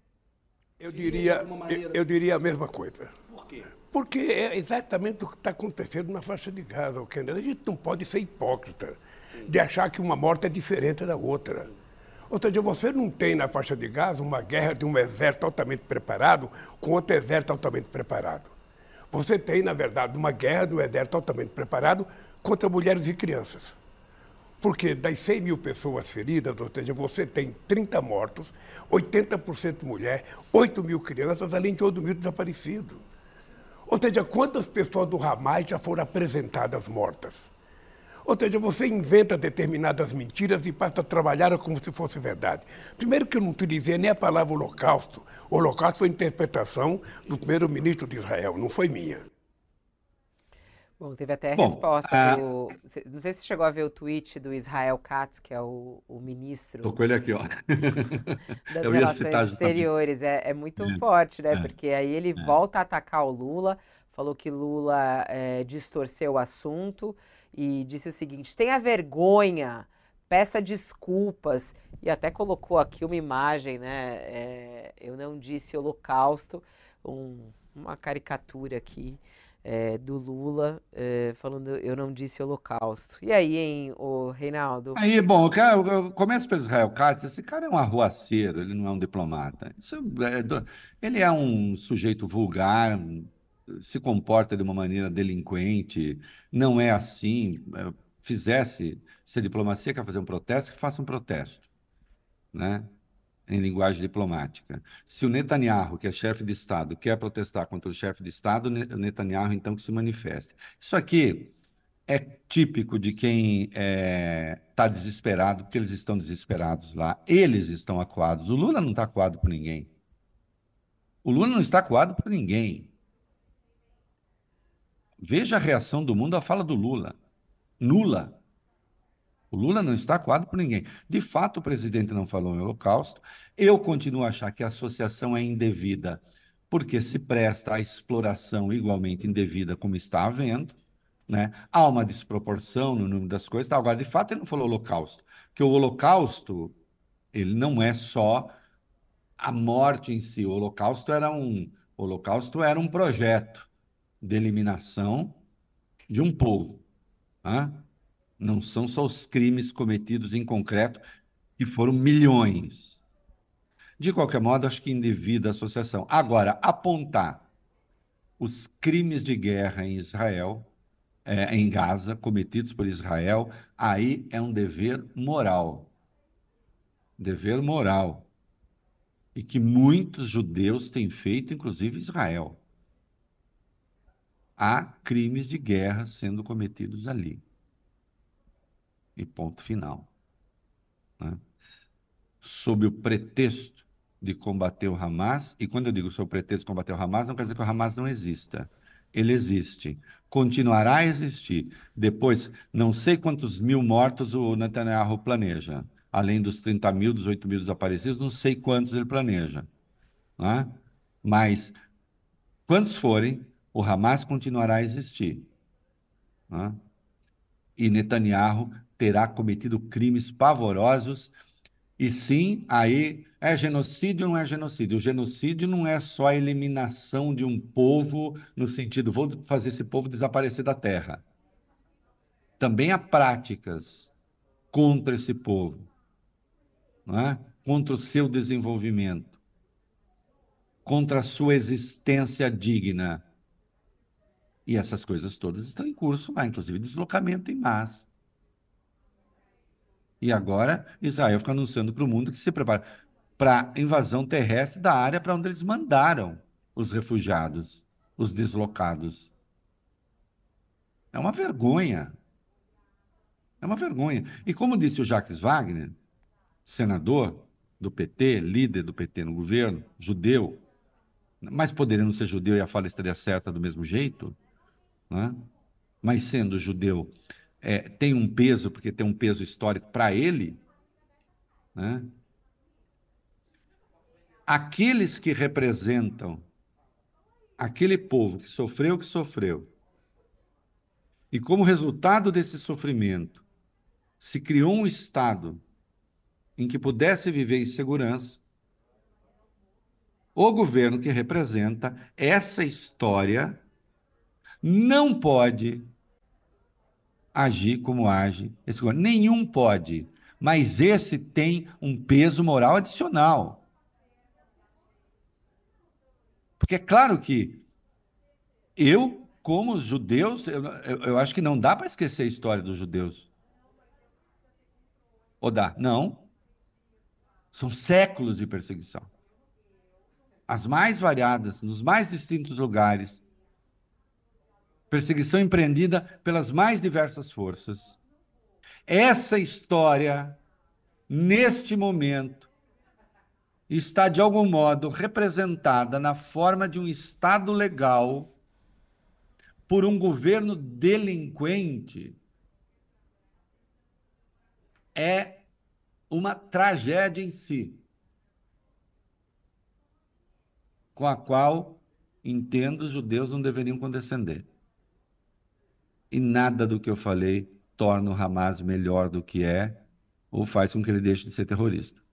Eu diria, maneira... eu, diria a mesma coisa. Por quê? Porque é exatamente o que está acontecendo na faixa de Gaza, o A gente não pode ser hipócrita Sim. de achar que uma morte é diferente da outra. Ou seja, você não tem na faixa de Gaza uma guerra de um exército altamente preparado com outro exército altamente preparado. Você tem, na verdade, uma guerra um exército altamente preparado contra mulheres e crianças. Porque das 100 mil pessoas feridas, ou seja, você tem 30 mortos, 80% mulher, 8 mil crianças, além de 8 mil desaparecidos. Ou seja, quantas pessoas do Hamas já foram apresentadas mortas? Ou seja, você inventa determinadas mentiras e passa a trabalhar como se fosse verdade. Primeiro que eu não utilizei nem a palavra holocausto. O holocausto foi interpretação do primeiro-ministro de Israel, não foi minha. Bom, teve até a Bom, resposta a... do. Não sei se chegou a ver o tweet do Israel Katz, que é o, o ministro. Estou com ele aqui, ó. das Eu relações exteriores. É, é muito é, forte, né? É, Porque aí ele é. volta a atacar o Lula, falou que Lula é, distorceu o assunto e disse o seguinte: tenha vergonha, peça desculpas. E até colocou aqui uma imagem, né? É, eu não disse holocausto, um, uma caricatura aqui é, do Lula, é, falando eu não disse holocausto. E aí, hein, o Reinaldo? Aí, bom, eu, eu começo pelo Israel Katz, esse cara é um arruaceiro, ele não é um diplomata. Isso é, ele é um sujeito vulgar, se comporta de uma maneira delinquente, não é assim. É, fizesse, se a diplomacia quer fazer um protesto, que faça um protesto, né? em linguagem diplomática. Se o Netanyahu, que é chefe de Estado, quer protestar contra o chefe de Estado, o Netanyahu então que se manifeste. Isso aqui é típico de quem está é, tá desesperado, porque eles estão desesperados lá. Eles estão acuados. O Lula não está acuado por ninguém. O Lula não está acuado por ninguém. Veja a reação do mundo à fala do Lula. Nula. O Lula não está acuado por ninguém. De fato, o presidente não falou em holocausto. Eu continuo a achar que a associação é indevida, porque se presta à exploração igualmente indevida, como está havendo. Né? Há uma desproporção no número das coisas. Agora, de fato, ele não falou holocausto, que o holocausto ele não é só a morte em si. O holocausto era um, o holocausto era um projeto de eliminação de um povo. Né? Não são só os crimes cometidos em concreto, que foram milhões. De qualquer modo, acho que indevida associação. Agora, apontar os crimes de guerra em Israel, é, em Gaza, cometidos por Israel, aí é um dever moral. Dever moral. E que muitos judeus têm feito, inclusive Israel. Há crimes de guerra sendo cometidos ali e ponto final. Né? Sob o pretexto de combater o Hamas, e quando eu digo sob o pretexto de combater o Hamas, não quer dizer que o Hamas não exista. Ele existe, continuará a existir. Depois, não sei quantos mil mortos o Netanyahu planeja, além dos 30 mil, dos 8 mil desaparecidos, não sei quantos ele planeja. Né? Mas, quantos forem, o Hamas continuará a existir. Né? E Netanyahu terá cometido crimes pavorosos. E sim, aí é genocídio ou não é genocídio? O genocídio não é só a eliminação de um povo no sentido, vou fazer esse povo desaparecer da terra. Também há práticas contra esse povo, não é? contra o seu desenvolvimento, contra a sua existência digna. E essas coisas todas estão em curso lá, inclusive deslocamento em massa. E agora Israel fica anunciando para o mundo que se prepara para a invasão terrestre da área para onde eles mandaram os refugiados, os deslocados. É uma vergonha. É uma vergonha. E como disse o Jacques Wagner, senador do PT, líder do PT no governo, judeu, mas poderia não ser judeu e a fala estaria certa do mesmo jeito, né? mas sendo judeu, é, tem um peso, porque tem um peso histórico para ele, né? aqueles que representam aquele povo que sofreu que sofreu, e como resultado desse sofrimento, se criou um Estado em que pudesse viver em segurança, o governo que representa essa história não pode agir como age esse governo. Nenhum pode, mas esse tem um peso moral adicional. Porque é claro que eu, como judeus, eu, eu, eu acho que não dá para esquecer a história dos judeus. Odá, não. São séculos de perseguição. As mais variadas, nos mais distintos lugares. Perseguição empreendida pelas mais diversas forças. Essa história, neste momento, está de algum modo representada na forma de um Estado legal por um governo delinquente é uma tragédia em si, com a qual, entendo, os judeus não deveriam condescender. E nada do que eu falei torna o Hamas melhor do que é ou faz com que ele deixe de ser terrorista.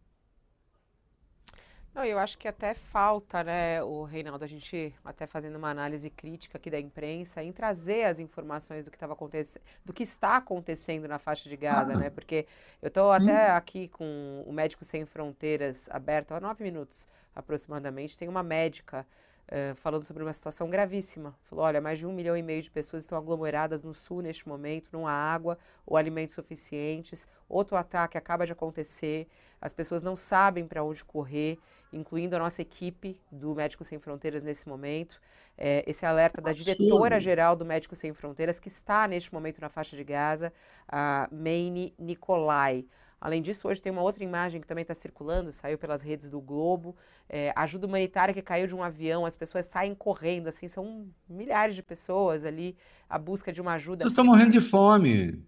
Não, eu acho que até falta, né, o Reinaldo, a gente até fazendo uma análise crítica aqui da imprensa, em trazer as informações do que estava acontecendo, do que está acontecendo na faixa de Gaza, ah. né? Porque eu estou até aqui com o Médico Sem Fronteiras aberto há nove minutos aproximadamente. Tem uma médica uh, falando sobre uma situação gravíssima. Falou: olha, mais de um milhão e meio de pessoas estão aglomeradas no sul neste momento, não há água ou alimentos suficientes. Outro ataque acaba de acontecer, as pessoas não sabem para onde correr incluindo a nossa equipe do Médicos Sem Fronteiras nesse momento. É, esse alerta da diretora-geral do Médicos Sem Fronteiras, que está neste momento na faixa de Gaza, a Maine Nicolai. Além disso, hoje tem uma outra imagem que também está circulando, saiu pelas redes do Globo. É, ajuda humanitária que caiu de um avião, as pessoas saem correndo, assim, são milhares de pessoas ali, a busca de uma ajuda. Vocês estão morrendo de fome.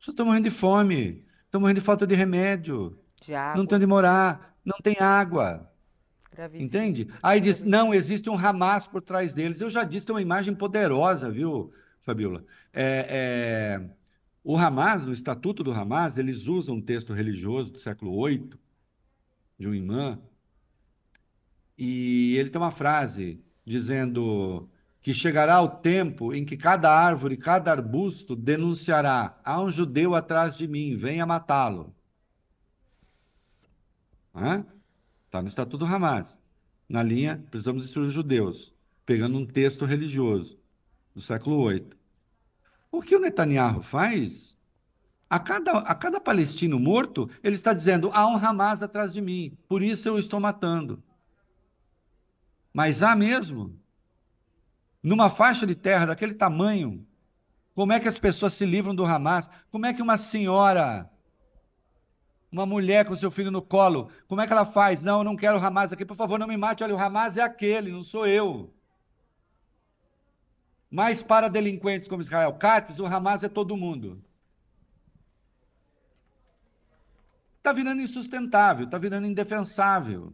Vocês estão morrendo de fome. Estão morrendo de falta de remédio. De não tem onde morar, não tem água. Gravíssimo. Entende? Aí diz, não, existe um Hamas por trás deles. Eu já disse, tem uma imagem poderosa, viu, Fabiola? É, é, o Hamas, no Estatuto do Hamas, eles usam um texto religioso do século VIII, de um imã, e ele tem uma frase dizendo que chegará o tempo em que cada árvore, cada arbusto denunciará: há um judeu atrás de mim, venha matá-lo. Está no Estatuto do Hamas. Na linha, precisamos destruir os judeus, pegando um texto religioso do século VIII. O que o Netanyahu faz? A cada, a cada palestino morto, ele está dizendo: há um Hamas atrás de mim, por isso eu estou matando. Mas há mesmo. Numa faixa de terra daquele tamanho, como é que as pessoas se livram do Hamas? Como é que uma senhora uma mulher com seu filho no colo, como é que ela faz? Não, eu não quero o Hamas aqui, por favor, não me mate. Olha, o Hamas é aquele, não sou eu. Mas para delinquentes como Israel Katz, o Hamas é todo mundo. Está virando insustentável, está virando indefensável.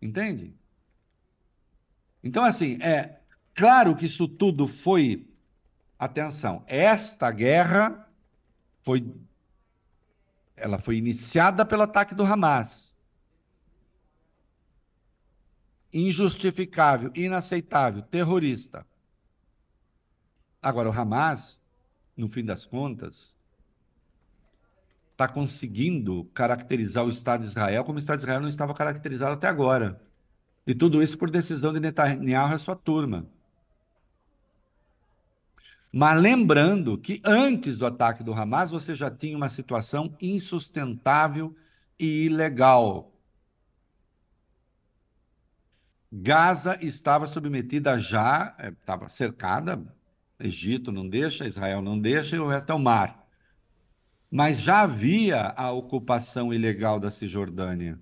Entende? Então, assim, é claro que isso tudo foi. Atenção, esta guerra foi ela foi iniciada pelo ataque do Hamas. Injustificável, inaceitável, terrorista. Agora, o Hamas, no fim das contas, está conseguindo caracterizar o Estado de Israel como o Estado de Israel não estava caracterizado até agora. E tudo isso por decisão de Netanyahu e sua turma. Mas lembrando que antes do ataque do Hamas, você já tinha uma situação insustentável e ilegal. Gaza estava submetida já, eh, estava cercada, Egito não deixa, Israel não deixa e o resto é o mar. Mas já havia a ocupação ilegal da Cisjordânia,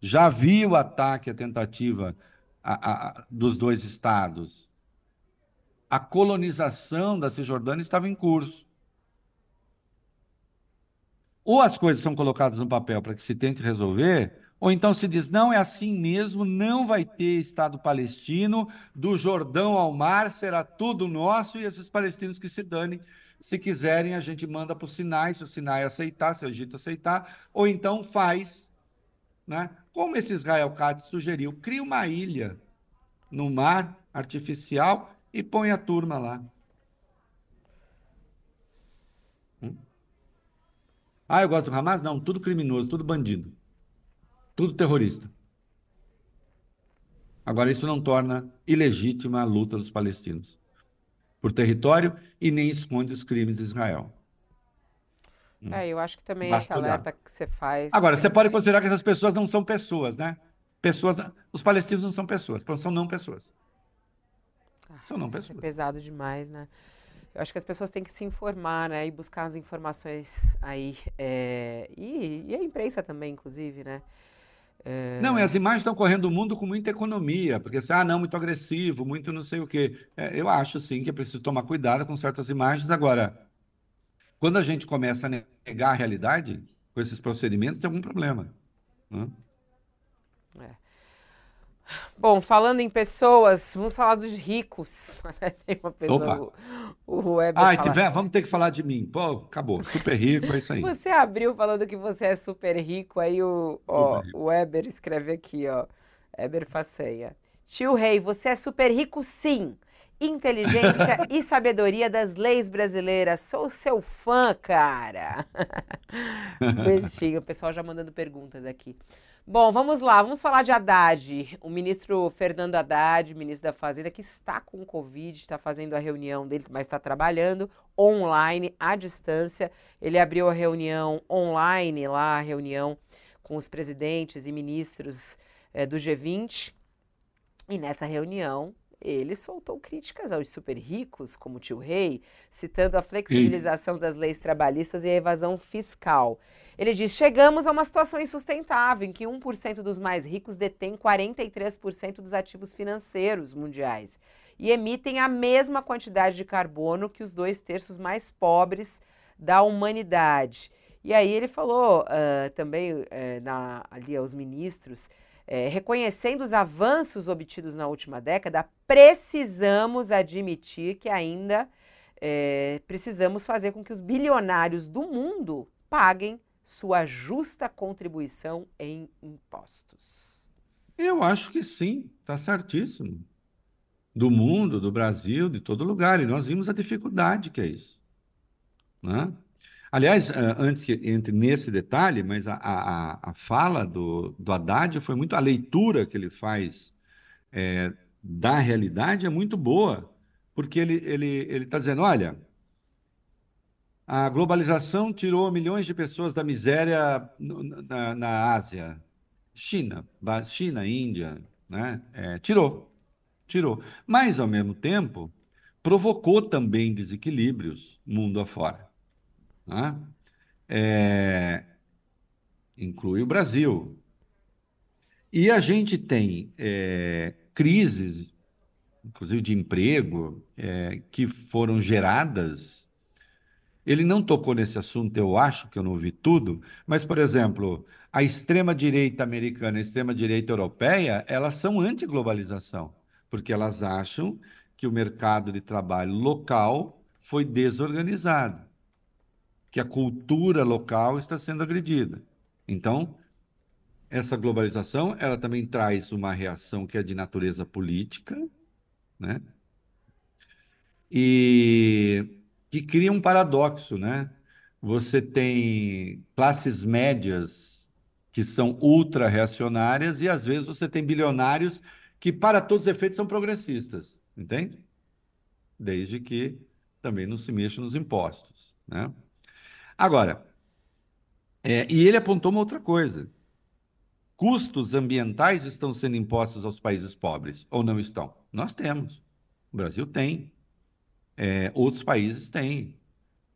já havia o ataque, a tentativa a, a, dos dois estados a colonização da Cisjordânia estava em curso. Ou as coisas são colocadas no papel para que se tente resolver, ou então se diz, não, é assim mesmo, não vai ter Estado palestino, do Jordão ao mar será tudo nosso e esses palestinos que se danem. Se quiserem, a gente manda para o Sinai, se o Sinai aceitar, se o Egito aceitar, ou então faz, né? como esse Israel Katz sugeriu, cria uma ilha no mar artificial e põe a turma lá. Hum? Ah, eu gosto do Hamas? Não, tudo criminoso, tudo bandido. Tudo terrorista. Agora, isso não torna ilegítima a luta dos palestinos por território e nem esconde os crimes de Israel. É, eu acho que também esse Basta olhar. alerta que você faz. Agora, você pode considerar que essas pessoas não são pessoas, né? Pessoas, os palestinos não são pessoas, são não pessoas. São não é pessoas. pesado demais, né? Eu acho que as pessoas têm que se informar, né? E buscar as informações aí. é, E, e a imprensa também, inclusive, né? É, Não, e as imagens estão correndo o mundo com muita economia, porque assim, ah, não, muito agressivo, muito não sei o quê. É, eu acho, sim, que é preciso tomar cuidado com certas imagens. Agora, quando a gente começa a negar a realidade com esses procedimentos, tem algum problema. né? Bom, falando em pessoas, vamos falar dos ricos. Tem uma pessoa, o, o Weber fala- tiver, vamos ter que falar de mim. Pô, acabou. Super rico, é isso aí. Você abriu falando que você é super rico, aí o, ó, rico. o Weber escreve aqui, ó. Weber Faceia. Tio Rei, você é super rico sim. Inteligência e sabedoria das leis brasileiras. Sou seu fã, cara. Beijinho, o pessoal já mandando perguntas aqui. Bom, vamos lá, vamos falar de Haddad. O ministro Fernando Haddad, ministro da Fazenda, que está com Covid, está fazendo a reunião dele, mas está trabalhando online, à distância. Ele abriu a reunião online lá, a reunião com os presidentes e ministros eh, do G20. E nessa reunião, ele soltou críticas aos super ricos, como o tio Rei, citando a flexibilização das leis trabalhistas e a evasão fiscal. Ele diz: chegamos a uma situação insustentável em que 1% dos mais ricos detém 43% dos ativos financeiros mundiais e emitem a mesma quantidade de carbono que os dois terços mais pobres da humanidade. E aí ele falou ah, também eh, na- ali aos ministros, eh, reconhecendo os avanços obtidos na última década, precisamos admitir que ainda eh, precisamos fazer com que os bilionários do mundo paguem sua justa contribuição em impostos. Eu acho que sim, está certíssimo. Do mundo, do Brasil, de todo lugar. E nós vimos a dificuldade que é isso. né? Aliás, eh, antes que entre nesse detalhe, mas a, a, a- fala do, do Haddad foi muito, a leitura que ele faz eh, da realidade é muito boa, porque ele ele ele está dizendo, olha, a globalização tirou milhões de pessoas da miséria na, na Ásia, China, China, Índia, né? É, tirou, tirou. Mas, ao mesmo tempo, provocou também desequilíbrios mundo afora, né? É, inclui o Brasil. E a gente tem é, crises, inclusive de emprego, é, que foram geradas. Ele não tocou nesse assunto, eu acho que eu não ouvi tudo, mas, por exemplo, a extrema-direita americana e a extrema-direita europeia, elas são anti-globalização, porque elas acham que o mercado de trabalho local foi desorganizado, que a cultura local está sendo agredida. Então, essa globalização, ela também traz uma reação que é de natureza política, né? E que cria um paradoxo, né? Você tem classes médias que são ultra-reacionárias e às vezes você tem bilionários que, para todos os efeitos, são progressistas, entende? Desde que também não se mexa nos impostos, né? Agora, é, e ele apontou uma outra coisa. Custos ambientais estão sendo impostos aos países pobres ou não estão? Nós temos. O Brasil tem. É, outros países têm.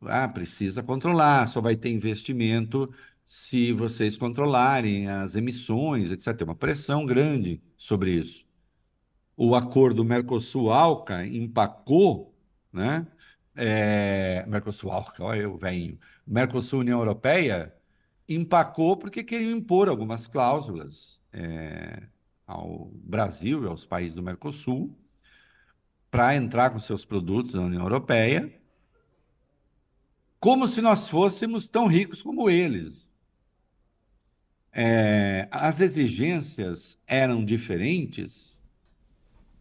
Ah, precisa controlar, só vai ter investimento se vocês controlarem as emissões, etc. Tem uma pressão grande sobre isso. O acordo Mercosul-ALCA empacou, né? É, Mercosul-ALCA, olha eu venho. Mercosul-União Europeia empacou porque queriam impor algumas cláusulas é, ao Brasil e aos países do Mercosul para entrar com seus produtos na União Europeia, como se nós fôssemos tão ricos como eles. É, as exigências eram diferentes,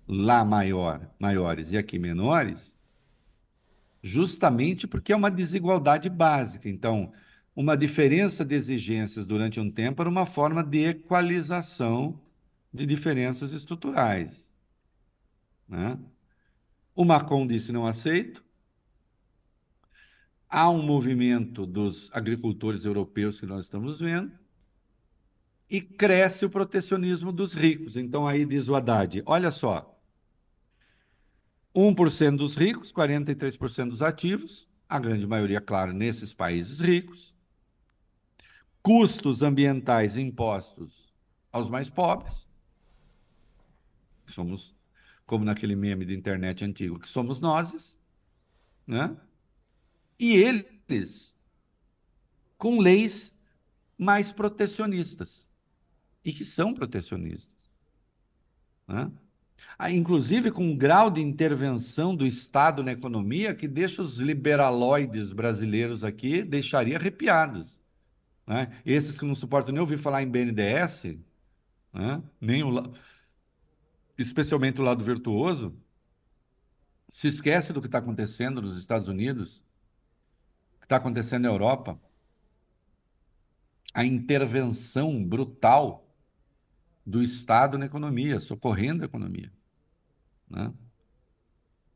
lá maior, maiores e aqui menores, justamente porque é uma desigualdade básica. Então, uma diferença de exigências durante um tempo era uma forma de equalização de diferenças estruturais. Né? O Macron disse não aceito. há um movimento dos agricultores europeus que nós estamos vendo, e cresce o protecionismo dos ricos. Então aí diz o Haddad, olha só, 1% dos ricos, 43% dos ativos, a grande maioria, claro, nesses países ricos, custos ambientais impostos aos mais pobres, somos como naquele meme de internet antigo, que somos nós, né? E eles com leis mais protecionistas e que são protecionistas. Né? Ah, inclusive com um grau de intervenção do Estado na economia que deixa os liberaloides brasileiros aqui, deixaria arrepiados. Né? Esses que não suportam nem ouvir falar em BNDES, né? nem o, especialmente o lado virtuoso, se esquece do que está acontecendo nos Estados Unidos, que está acontecendo na Europa, a intervenção brutal do Estado na economia, socorrendo a economia. Né?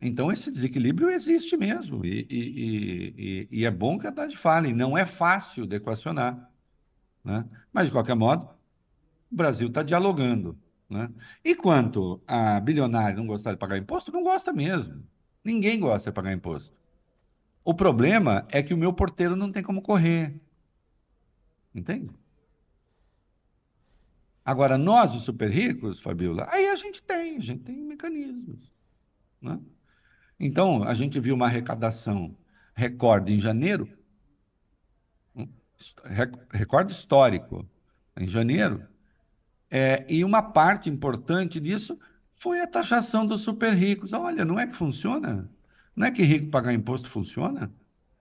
Então, esse desequilíbrio existe mesmo, e, e, e, e é bom que a Haddad fale, não é fácil de equacionar. Né? Mas, de qualquer modo, o Brasil está dialogando. Né? E quanto a bilionário não gostar de pagar imposto, não gosta mesmo. Ninguém gosta de pagar imposto. O problema é que o meu porteiro não tem como correr. Entende? Agora, nós, os super ricos, Fabiola, aí a gente tem, a gente tem mecanismos. Né? Então, a gente viu uma arrecadação recorde em janeiro, recorde histórico em janeiro, é, e uma parte importante disso foi a taxação dos super ricos. Olha, não é que funciona? Não é que rico pagar imposto funciona?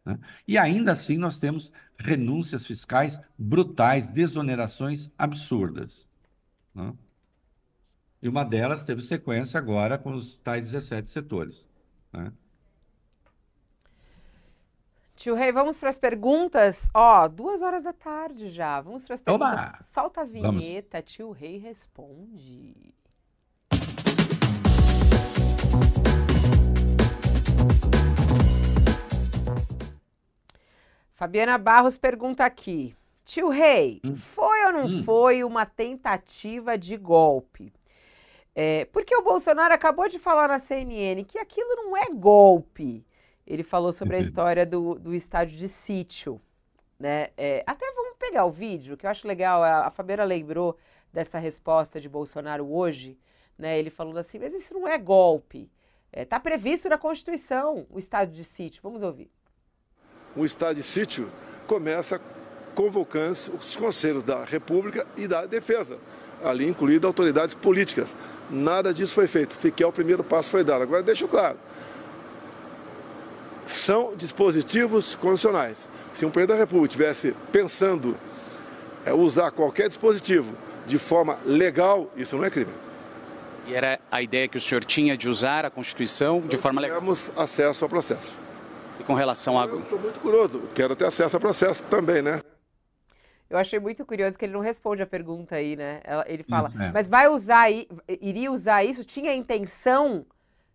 Né? E ainda assim nós temos renúncias fiscais brutais, desonerações absurdas. Né? E uma delas teve sequência agora com os tais 17 setores. Né? Tio Rei, vamos para as perguntas. Ó, duas horas da tarde já. Vamos para as perguntas. Oba! Solta a vinheta, vamos. tio Rei responde. Fabiana Barros pergunta aqui. Tio Rei, hum. Foi ou não hum. foi uma tentativa de golpe? É, porque o Bolsonaro acabou de falar na CNN que aquilo não é golpe. Ele falou sobre a história do, do estádio de sítio. Né? É, até vamos pegar o vídeo, que eu acho legal. A, a Fabiana lembrou dessa resposta de Bolsonaro hoje. Né? Ele falando assim, mas isso não é golpe. Está é, tá previsto na Constituição o estádio de sítio. Vamos ouvir. O estádio de sítio começa convocando os conselhos da República e da Defesa, ali incluído autoridades políticas. Nada disso foi feito, sequer o primeiro passo foi dado. Agora, deixo claro, são dispositivos condicionais. Se um presidente da República estivesse pensando é, usar qualquer dispositivo de forma legal, isso não é crime. E era a ideia que o senhor tinha de usar a Constituição de Nós forma legal? Temos acesso ao processo. E com relação a... Eu estou muito curioso, quero ter acesso ao processo também, né? Eu achei muito curioso que ele não responde a pergunta aí, né? Ele fala, isso, é. mas vai usar, iria usar isso? Tinha a intenção?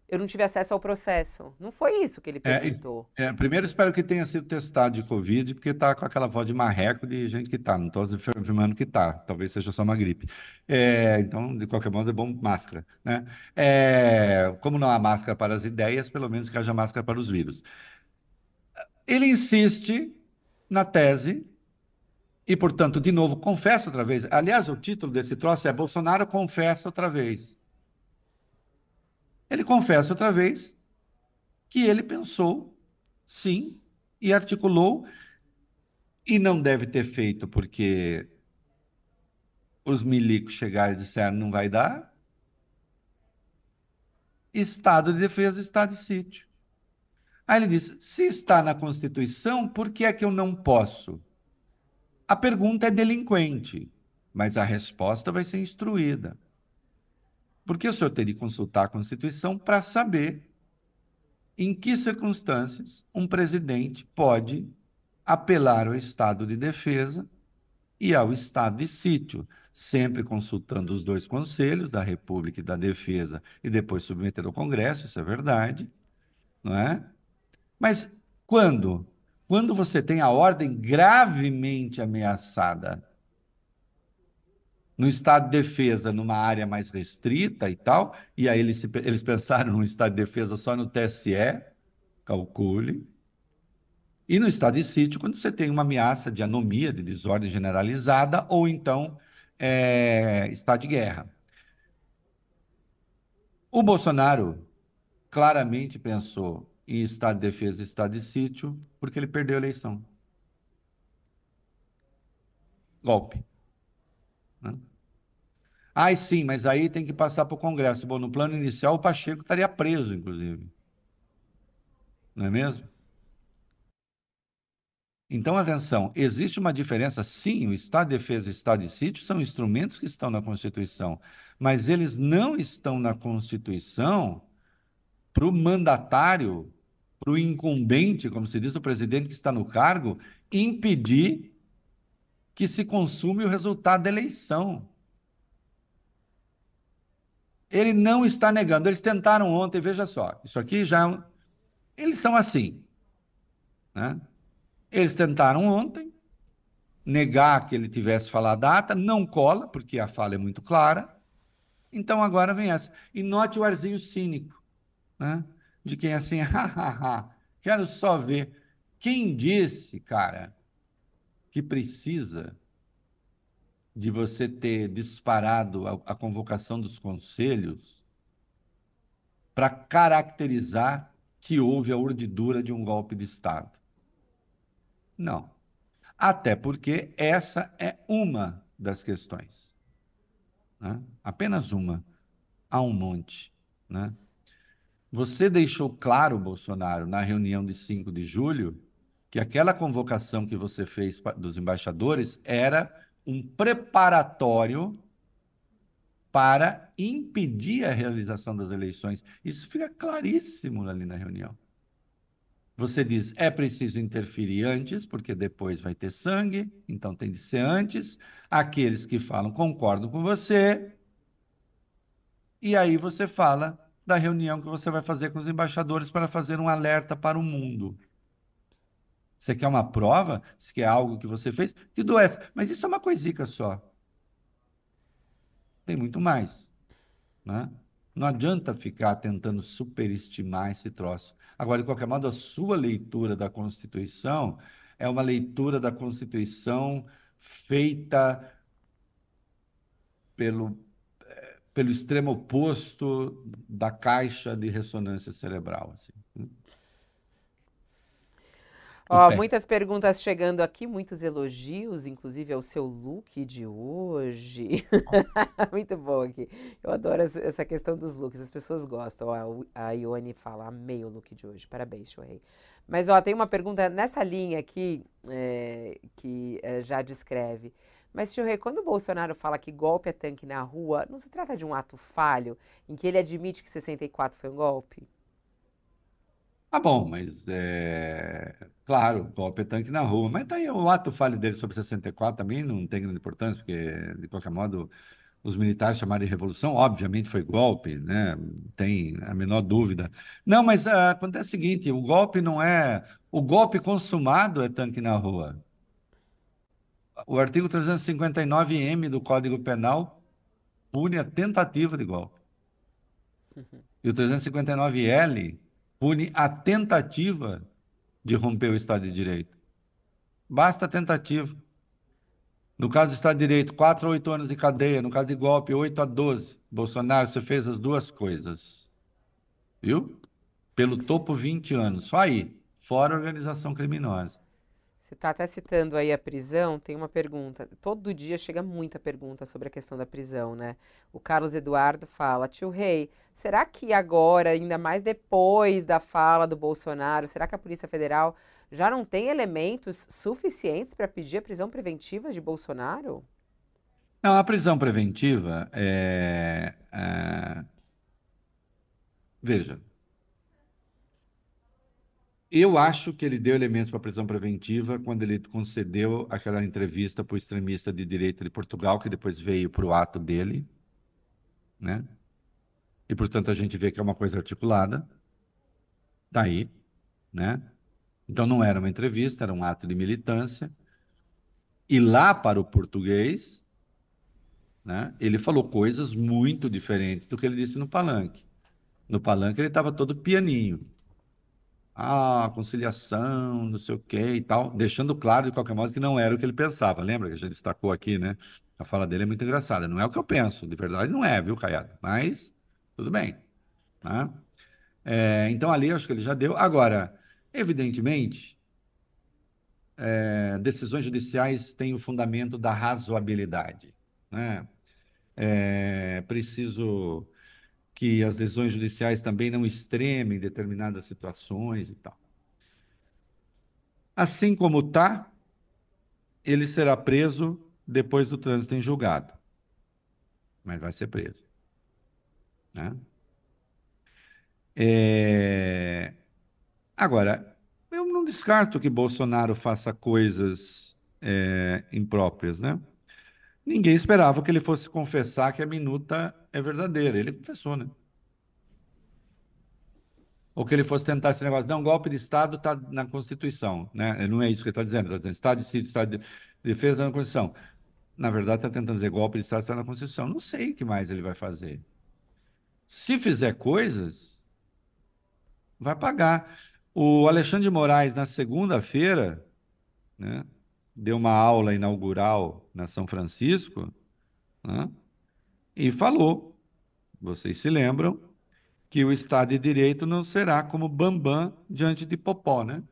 Eu não tive acesso ao processo. Não foi isso que ele perguntou. É, é, primeiro, espero que tenha sido testado de Covid, porque tá com aquela voz de marreco de gente que tá. Não estou afirmando que tá. Talvez seja só uma gripe. É, então, de qualquer modo, é bom máscara. Né? É, como não há máscara para as ideias, pelo menos que haja máscara para os vírus. Ele insiste na tese e, portanto, de novo, confessa outra vez. Aliás, o título desse troço é Bolsonaro confessa outra vez. Ele confessa outra vez que ele pensou, sim, e articulou, e não deve ter feito porque os milicos chegaram e disseram não vai dar. Estado de defesa, estado de sítio. Aí ele diz: se está na Constituição, por que é que eu não posso? A pergunta é delinquente, mas a resposta vai ser instruída. Porque o senhor teria que consultar a Constituição para saber em que circunstâncias um presidente pode apelar ao estado de defesa e ao estado de sítio, sempre consultando os dois conselhos, da República e da Defesa, e depois submeter ao Congresso, isso é verdade, não é? Mas quando quando você tem a ordem gravemente ameaçada no estado de defesa, numa área mais restrita e tal, e aí eles, eles pensaram no estado de defesa só no TSE, calcule, e no estado de sítio, quando você tem uma ameaça de anomia, de desordem generalizada, ou então é, estado de guerra. O Bolsonaro claramente pensou em estado de defesa e estado de sítio porque ele perdeu a eleição. Golpe. Né? Ai, sim, mas aí tem que passar para o Congresso. Bom, no plano inicial, o Pacheco estaria preso, inclusive. Não é mesmo? Então, atenção, existe uma diferença, sim, o Estado de Defesa e Estado de Sítio são instrumentos que estão na Constituição, mas eles não estão na Constituição para o mandatário, para o incumbente, como se diz, o presidente que está no cargo, impedir que se consume o resultado da eleição. Ele não está negando. Eles tentaram ontem, veja só, isso aqui já. Eles são assim. Né? Eles tentaram ontem negar que ele tivesse falado a data, não cola, porque a fala é muito clara. Então agora vem essa. E note o arzinho cínico, né? De quem é assim, hahaha, quero só ver. Quem disse, cara, que precisa de você ter disparado a, a convocação dos conselhos para caracterizar que houve a urdidura de um golpe de Estado. Não. Até porque essa é uma das questões. Né? Apenas uma. Há um monte. Né? Você deixou claro, Bolsonaro, na reunião de 5 de julho, que aquela convocação que você fez dos embaixadores era um preparatório para impedir a realização das eleições. Isso fica claríssimo ali na reunião. Você diz, é preciso interferir antes, porque depois vai ter sangue, então tem de ser antes. Aqueles que falam concordam com você. E aí você fala da reunião que você vai fazer com os embaixadores para fazer um alerta para o mundo. Você quer uma prova? Se quer algo que você fez? Te dou essa. Mas isso é uma coisica só. Tem muito mais. Né? Não adianta ficar tentando superestimar esse troço. Agora, de qualquer modo, a sua leitura da Constituição é uma leitura da Constituição feita pelo, pelo extremo oposto da caixa de ressonância cerebral. Assim. Ó, muitas perguntas chegando aqui, muitos elogios, inclusive ao seu look de hoje. Muito bom aqui. Eu adoro essa questão dos looks, as pessoas gostam. Ó, a Ione fala, amei o look de hoje. Parabéns, Shohei. Mas ó, tem uma pergunta nessa linha aqui é, que é, já descreve. Mas, Shohei, quando o Bolsonaro fala que golpe é tanque na rua, não se trata de um ato falho em que ele admite que 64 foi um golpe? Ah, bom, mas é claro, golpe é tanque na rua. Mas tá aí o ato falho dele sobre 64 também não tem grande importância, porque, de qualquer modo, os militares chamaram de revolução, obviamente foi golpe, né? Tem a menor dúvida. Não, mas ah, acontece o seguinte: o golpe não é. O golpe consumado é tanque na rua. O artigo 359-M do Código Penal pune a tentativa de golpe. E o 359-L pune a tentativa de romper o Estado de Direito. Basta a tentativa. No caso do Estado de Direito, 4 a 8 anos de cadeia. No caso de golpe, 8 a 12. Bolsonaro, você fez as duas coisas. Viu? Pelo topo, 20 anos. Só aí. Fora organização criminosa. Você está até citando aí a prisão, tem uma pergunta. Todo dia chega muita pergunta sobre a questão da prisão, né? O Carlos Eduardo fala, tio Rei, será que agora, ainda mais depois da fala do Bolsonaro, será que a Polícia Federal já não tem elementos suficientes para pedir a prisão preventiva de Bolsonaro? Não, a prisão preventiva é, é... Veja, eu acho que ele deu elementos para prisão preventiva quando ele concedeu aquela entrevista para o extremista de direita de Portugal, que depois veio para o ato dele, né? E, portanto, a gente vê que é uma coisa articulada. Daí, né? Então não era uma entrevista, era um ato de militância. E lá para o português, né, ele falou coisas muito diferentes do que ele disse no palanque. No palanque ele estava todo pianinho. Ah, conciliação, não sei o quê e tal, deixando claro de qualquer modo que não era o que ele pensava. Lembra que a gente destacou aqui, né? A fala dele é muito engraçada. Não é o que eu penso, de verdade não é, viu, Caiado? Mas tudo bem. Né? É, então ali acho que ele já deu. Agora, evidentemente, é, decisões judiciais têm o fundamento da razoabilidade. Né? É preciso que as decisões judiciais também não extremem determinadas situações e tal. Assim como está, ele será preso depois do trânsito em julgado. Mas vai ser preso. Né? É... Agora, eu não descarto que Bolsonaro faça coisas é, impróprias, né? Ninguém esperava que ele fosse confessar que a minuta é verdadeira. Ele confessou, né? Ou que ele fosse tentar esse negócio. Não, golpe de Estado está na Constituição. Né? Não é isso que ele está dizendo. Está dizendo Estado de sítio, Estado de defesa está na Constituição. Na verdade, está tentando dizer golpe de Estado está na Constituição. Não sei o que mais ele vai fazer. Se fizer coisas, vai pagar. O Alexandre de Moraes, na segunda-feira, né? deu uma aula inaugural na São Francisco né, e falou, vocês se lembram, que o Estado de Direito não será como Bambam diante de Popó, né?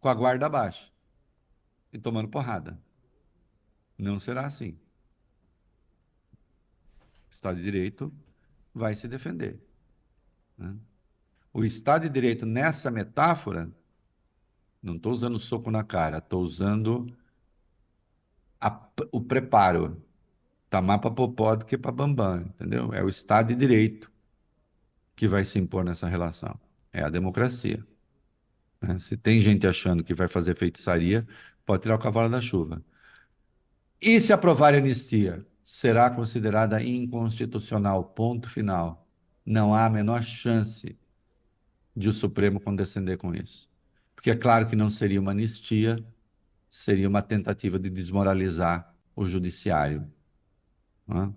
Com a guarda baixa e tomando porrada. Não será assim. O Estado de Direito vai se defender. Né? O Estado de Direito, nessa metáfora, não estou usando soco na cara, estou usando a, o preparo. Tá mais para Popó do que para Bambam, entendeu? É o Estado de Direito que vai se impor nessa relação. É a democracia. Né? Se tem gente achando que vai fazer feitiçaria, pode tirar o cavalo da chuva. E se aprovar a anistia, será considerada inconstitucional, ponto final. Não há a menor chance de o Supremo condescender com isso. Porque é claro que não seria uma anistia, seria uma tentativa de desmoralizar o judiciário. Não, é?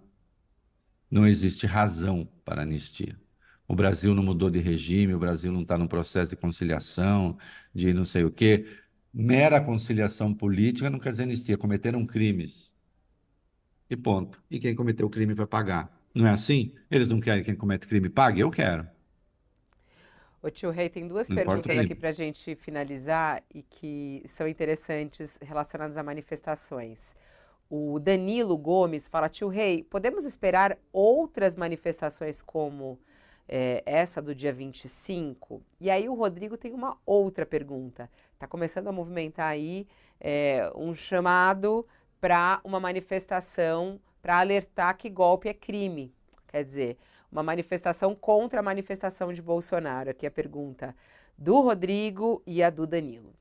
não existe razão para anistia. O Brasil não mudou de regime, o Brasil não está num processo de conciliação, de não sei o quê. Mera conciliação política não quer dizer anistia. Cometeram crimes. E ponto. E quem cometeu o crime vai pagar. Não é assim? Eles não querem que quem comete crime pague? Eu quero. O tio Rei, tem duas perguntas aqui para a gente finalizar e que são interessantes relacionadas a manifestações. O Danilo Gomes fala, tio Rei, podemos esperar outras manifestações como é, essa do dia 25? E aí o Rodrigo tem uma outra pergunta. Está começando a movimentar aí é, um chamado para uma manifestação para alertar que golpe é crime. Quer dizer, uma manifestação contra a manifestação de Bolsonaro. Aqui a pergunta do Rodrigo e a do Danilo.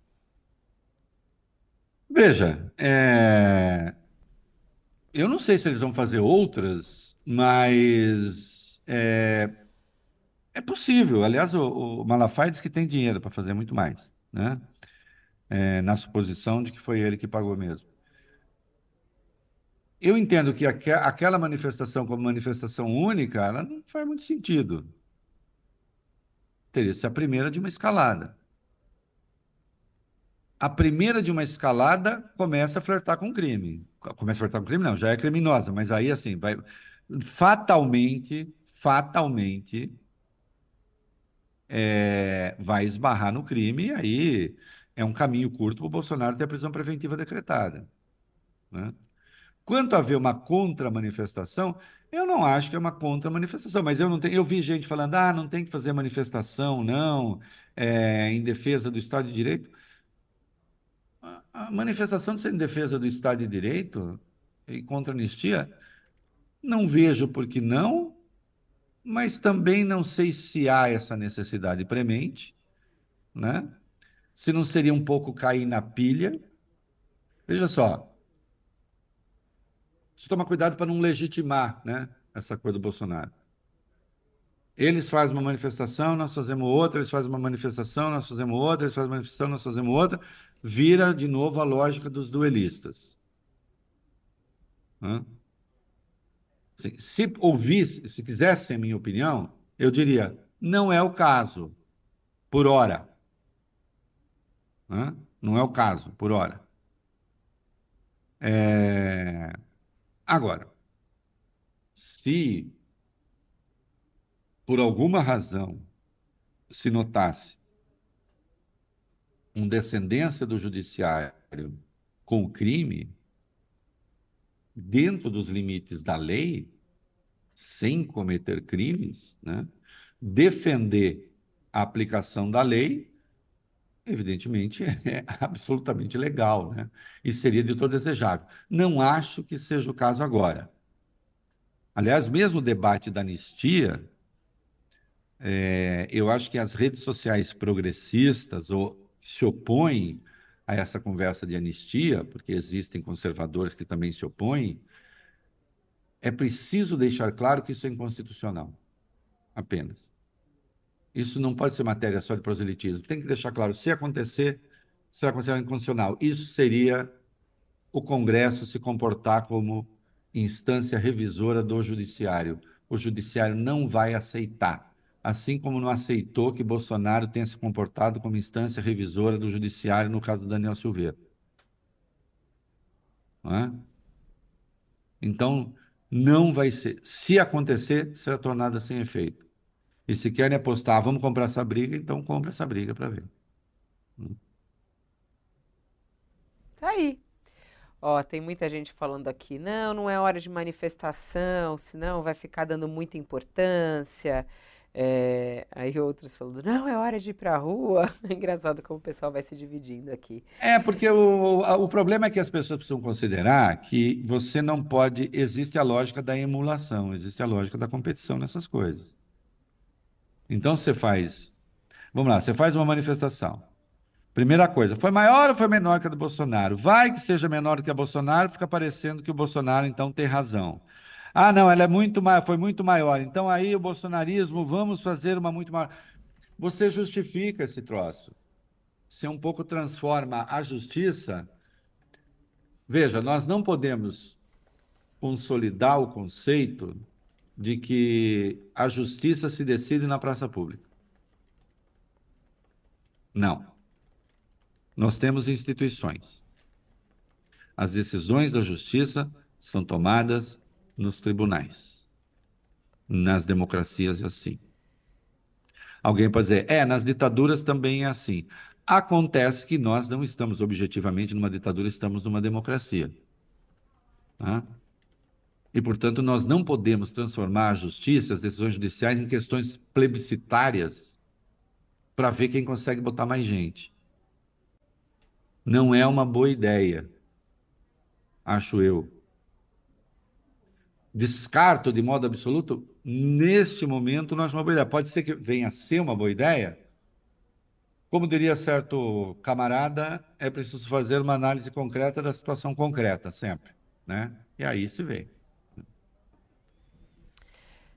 Veja, é... eu não sei se eles vão fazer outras, mas é, é possível. Aliás, o, o Malafaia diz que tem dinheiro para fazer muito mais, né? É, na suposição de que foi ele que pagou mesmo. Eu entendo que aquela manifestação como manifestação única, ela não faz muito sentido. Teria ser a primeira de uma escalada. A primeira de uma escalada começa a flertar com crime. Começa a flertar com crime, não, já é criminosa, mas aí assim, vai fatalmente, fatalmente é, vai esbarrar no crime e aí é um caminho curto para o Bolsonaro ter a prisão preventiva decretada. Né? Quanto a ver uma contra-manifestação, eu não acho que é uma contra-manifestação, mas eu não tenho, eu vi gente falando, ah, não tem que fazer manifestação, não, é, em defesa do Estado de Direito. A, manifestação de ser em defesa do Estado de Direito e contra a anistia, não vejo por que não, mas também não sei se há essa necessidade premente, né? Se não seria um pouco cair na pilha. Veja só, Precisa tomar cuidado para não legitimar né, essa coisa do Bolsonaro. Eles fazem uma manifestação, nós fazemos outra, eles fazem uma manifestação, nós fazemos outra, eles fazem uma manifestação, nós fazemos outra. Vira de novo a lógica dos duelistas. Assim, se ouvisse, se quisesse a minha opinião, eu diria: não é o caso, por hora. Não é o caso, por hora. É... Agora, se por alguma razão se notasse um descendência do judiciário com crime, dentro dos limites da lei, sem cometer crimes, né? defender a aplicação da lei, evidentemente é absolutamente legal, né? E seria de todo desejável. Não acho que seja o caso agora. Aliás, mesmo o debate da anistia, é, eu acho que as redes sociais progressistas ou se opõem a essa conversa de anistia, porque existem conservadores que também se opõem, é preciso deixar claro que isso é inconstitucional. Apenas. Isso não pode ser matéria só de proselitismo. Tem que deixar claro, se acontecer, será considerado inconstitucional. Isso seria o Congresso se comportar como instância revisora do Judiciário. O Judiciário não vai aceitar assim como não aceitou que Bolsonaro tenha se comportado como instância revisora do judiciário no caso do Daniel Silveira. É? Então, não vai ser. Se acontecer, será tornada sem efeito. E se querem apostar, vamos comprar essa briga, então compra essa briga para ver. Tá aí. Ó, tem muita gente falando aqui, não, não é hora de manifestação, senão vai ficar dando muita importância. É, aí outros falando, não, é hora de ir para a rua. É engraçado como o pessoal vai se dividindo aqui. É, porque o, o problema é que as pessoas precisam considerar que você não pode. Existe a lógica da emulação, existe a lógica da competição nessas coisas. Então você faz. Vamos lá, você faz uma manifestação. Primeira coisa, foi maior ou foi menor que a do Bolsonaro? Vai que seja menor que a Bolsonaro, fica parecendo que o Bolsonaro então tem razão. Ah, não, ela é muito foi muito maior. Então aí o bolsonarismo, vamos fazer uma muito maior. Você justifica esse troço. Você um pouco transforma a justiça. Veja, nós não podemos consolidar o conceito de que a justiça se decide na praça pública. Não. Nós temos instituições. As decisões da justiça são tomadas nos tribunais. Nas democracias é assim. Alguém pode dizer, é, nas ditaduras também é assim. Acontece que nós não estamos objetivamente numa ditadura, estamos numa democracia. Tá? E, portanto, nós não podemos transformar a justiça, as decisões judiciais, em questões plebiscitárias para ver quem consegue botar mais gente. Não é uma boa ideia, acho eu descarto de modo absoluto, neste momento não acho uma boa ideia. Pode ser que venha a ser uma boa ideia. Como diria certo camarada, é preciso fazer uma análise concreta da situação concreta, sempre. Né? E aí se vê.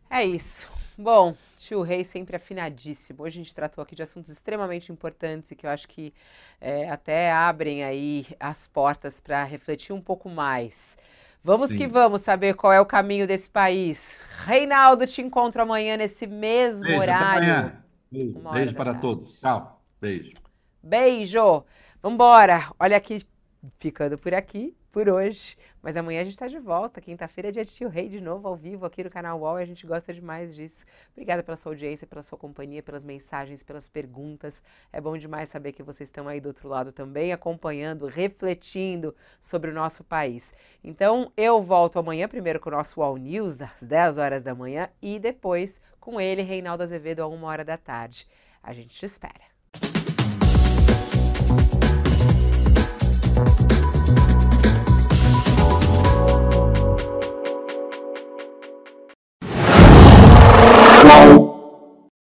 É isso. Bom, tio Rei sempre afinadíssimo. Hoje a gente tratou aqui de assuntos extremamente importantes e que eu acho que é, até abrem aí as portas para refletir um pouco mais Vamos Sim. que vamos saber qual é o caminho desse país. Reinaldo, te encontro amanhã nesse mesmo Beijo, horário. Beijo, Beijo para tarde. todos. Tchau. Beijo. Beijo. Vambora. Olha aqui, ficando por aqui por hoje. Mas amanhã a gente está de volta. Quinta-feira é dia de Tio Rei de novo, ao vivo, aqui no canal UOL. E a gente gosta demais disso. Obrigada pela sua audiência, pela sua companhia, pelas mensagens, pelas perguntas. É bom demais saber que vocês estão aí do outro lado também, acompanhando, refletindo sobre o nosso país. Então, eu volto amanhã, primeiro com o nosso UOL News, das 10 horas da manhã, e depois com ele, Reinaldo Azevedo, a 1 hora da tarde. A gente te espera.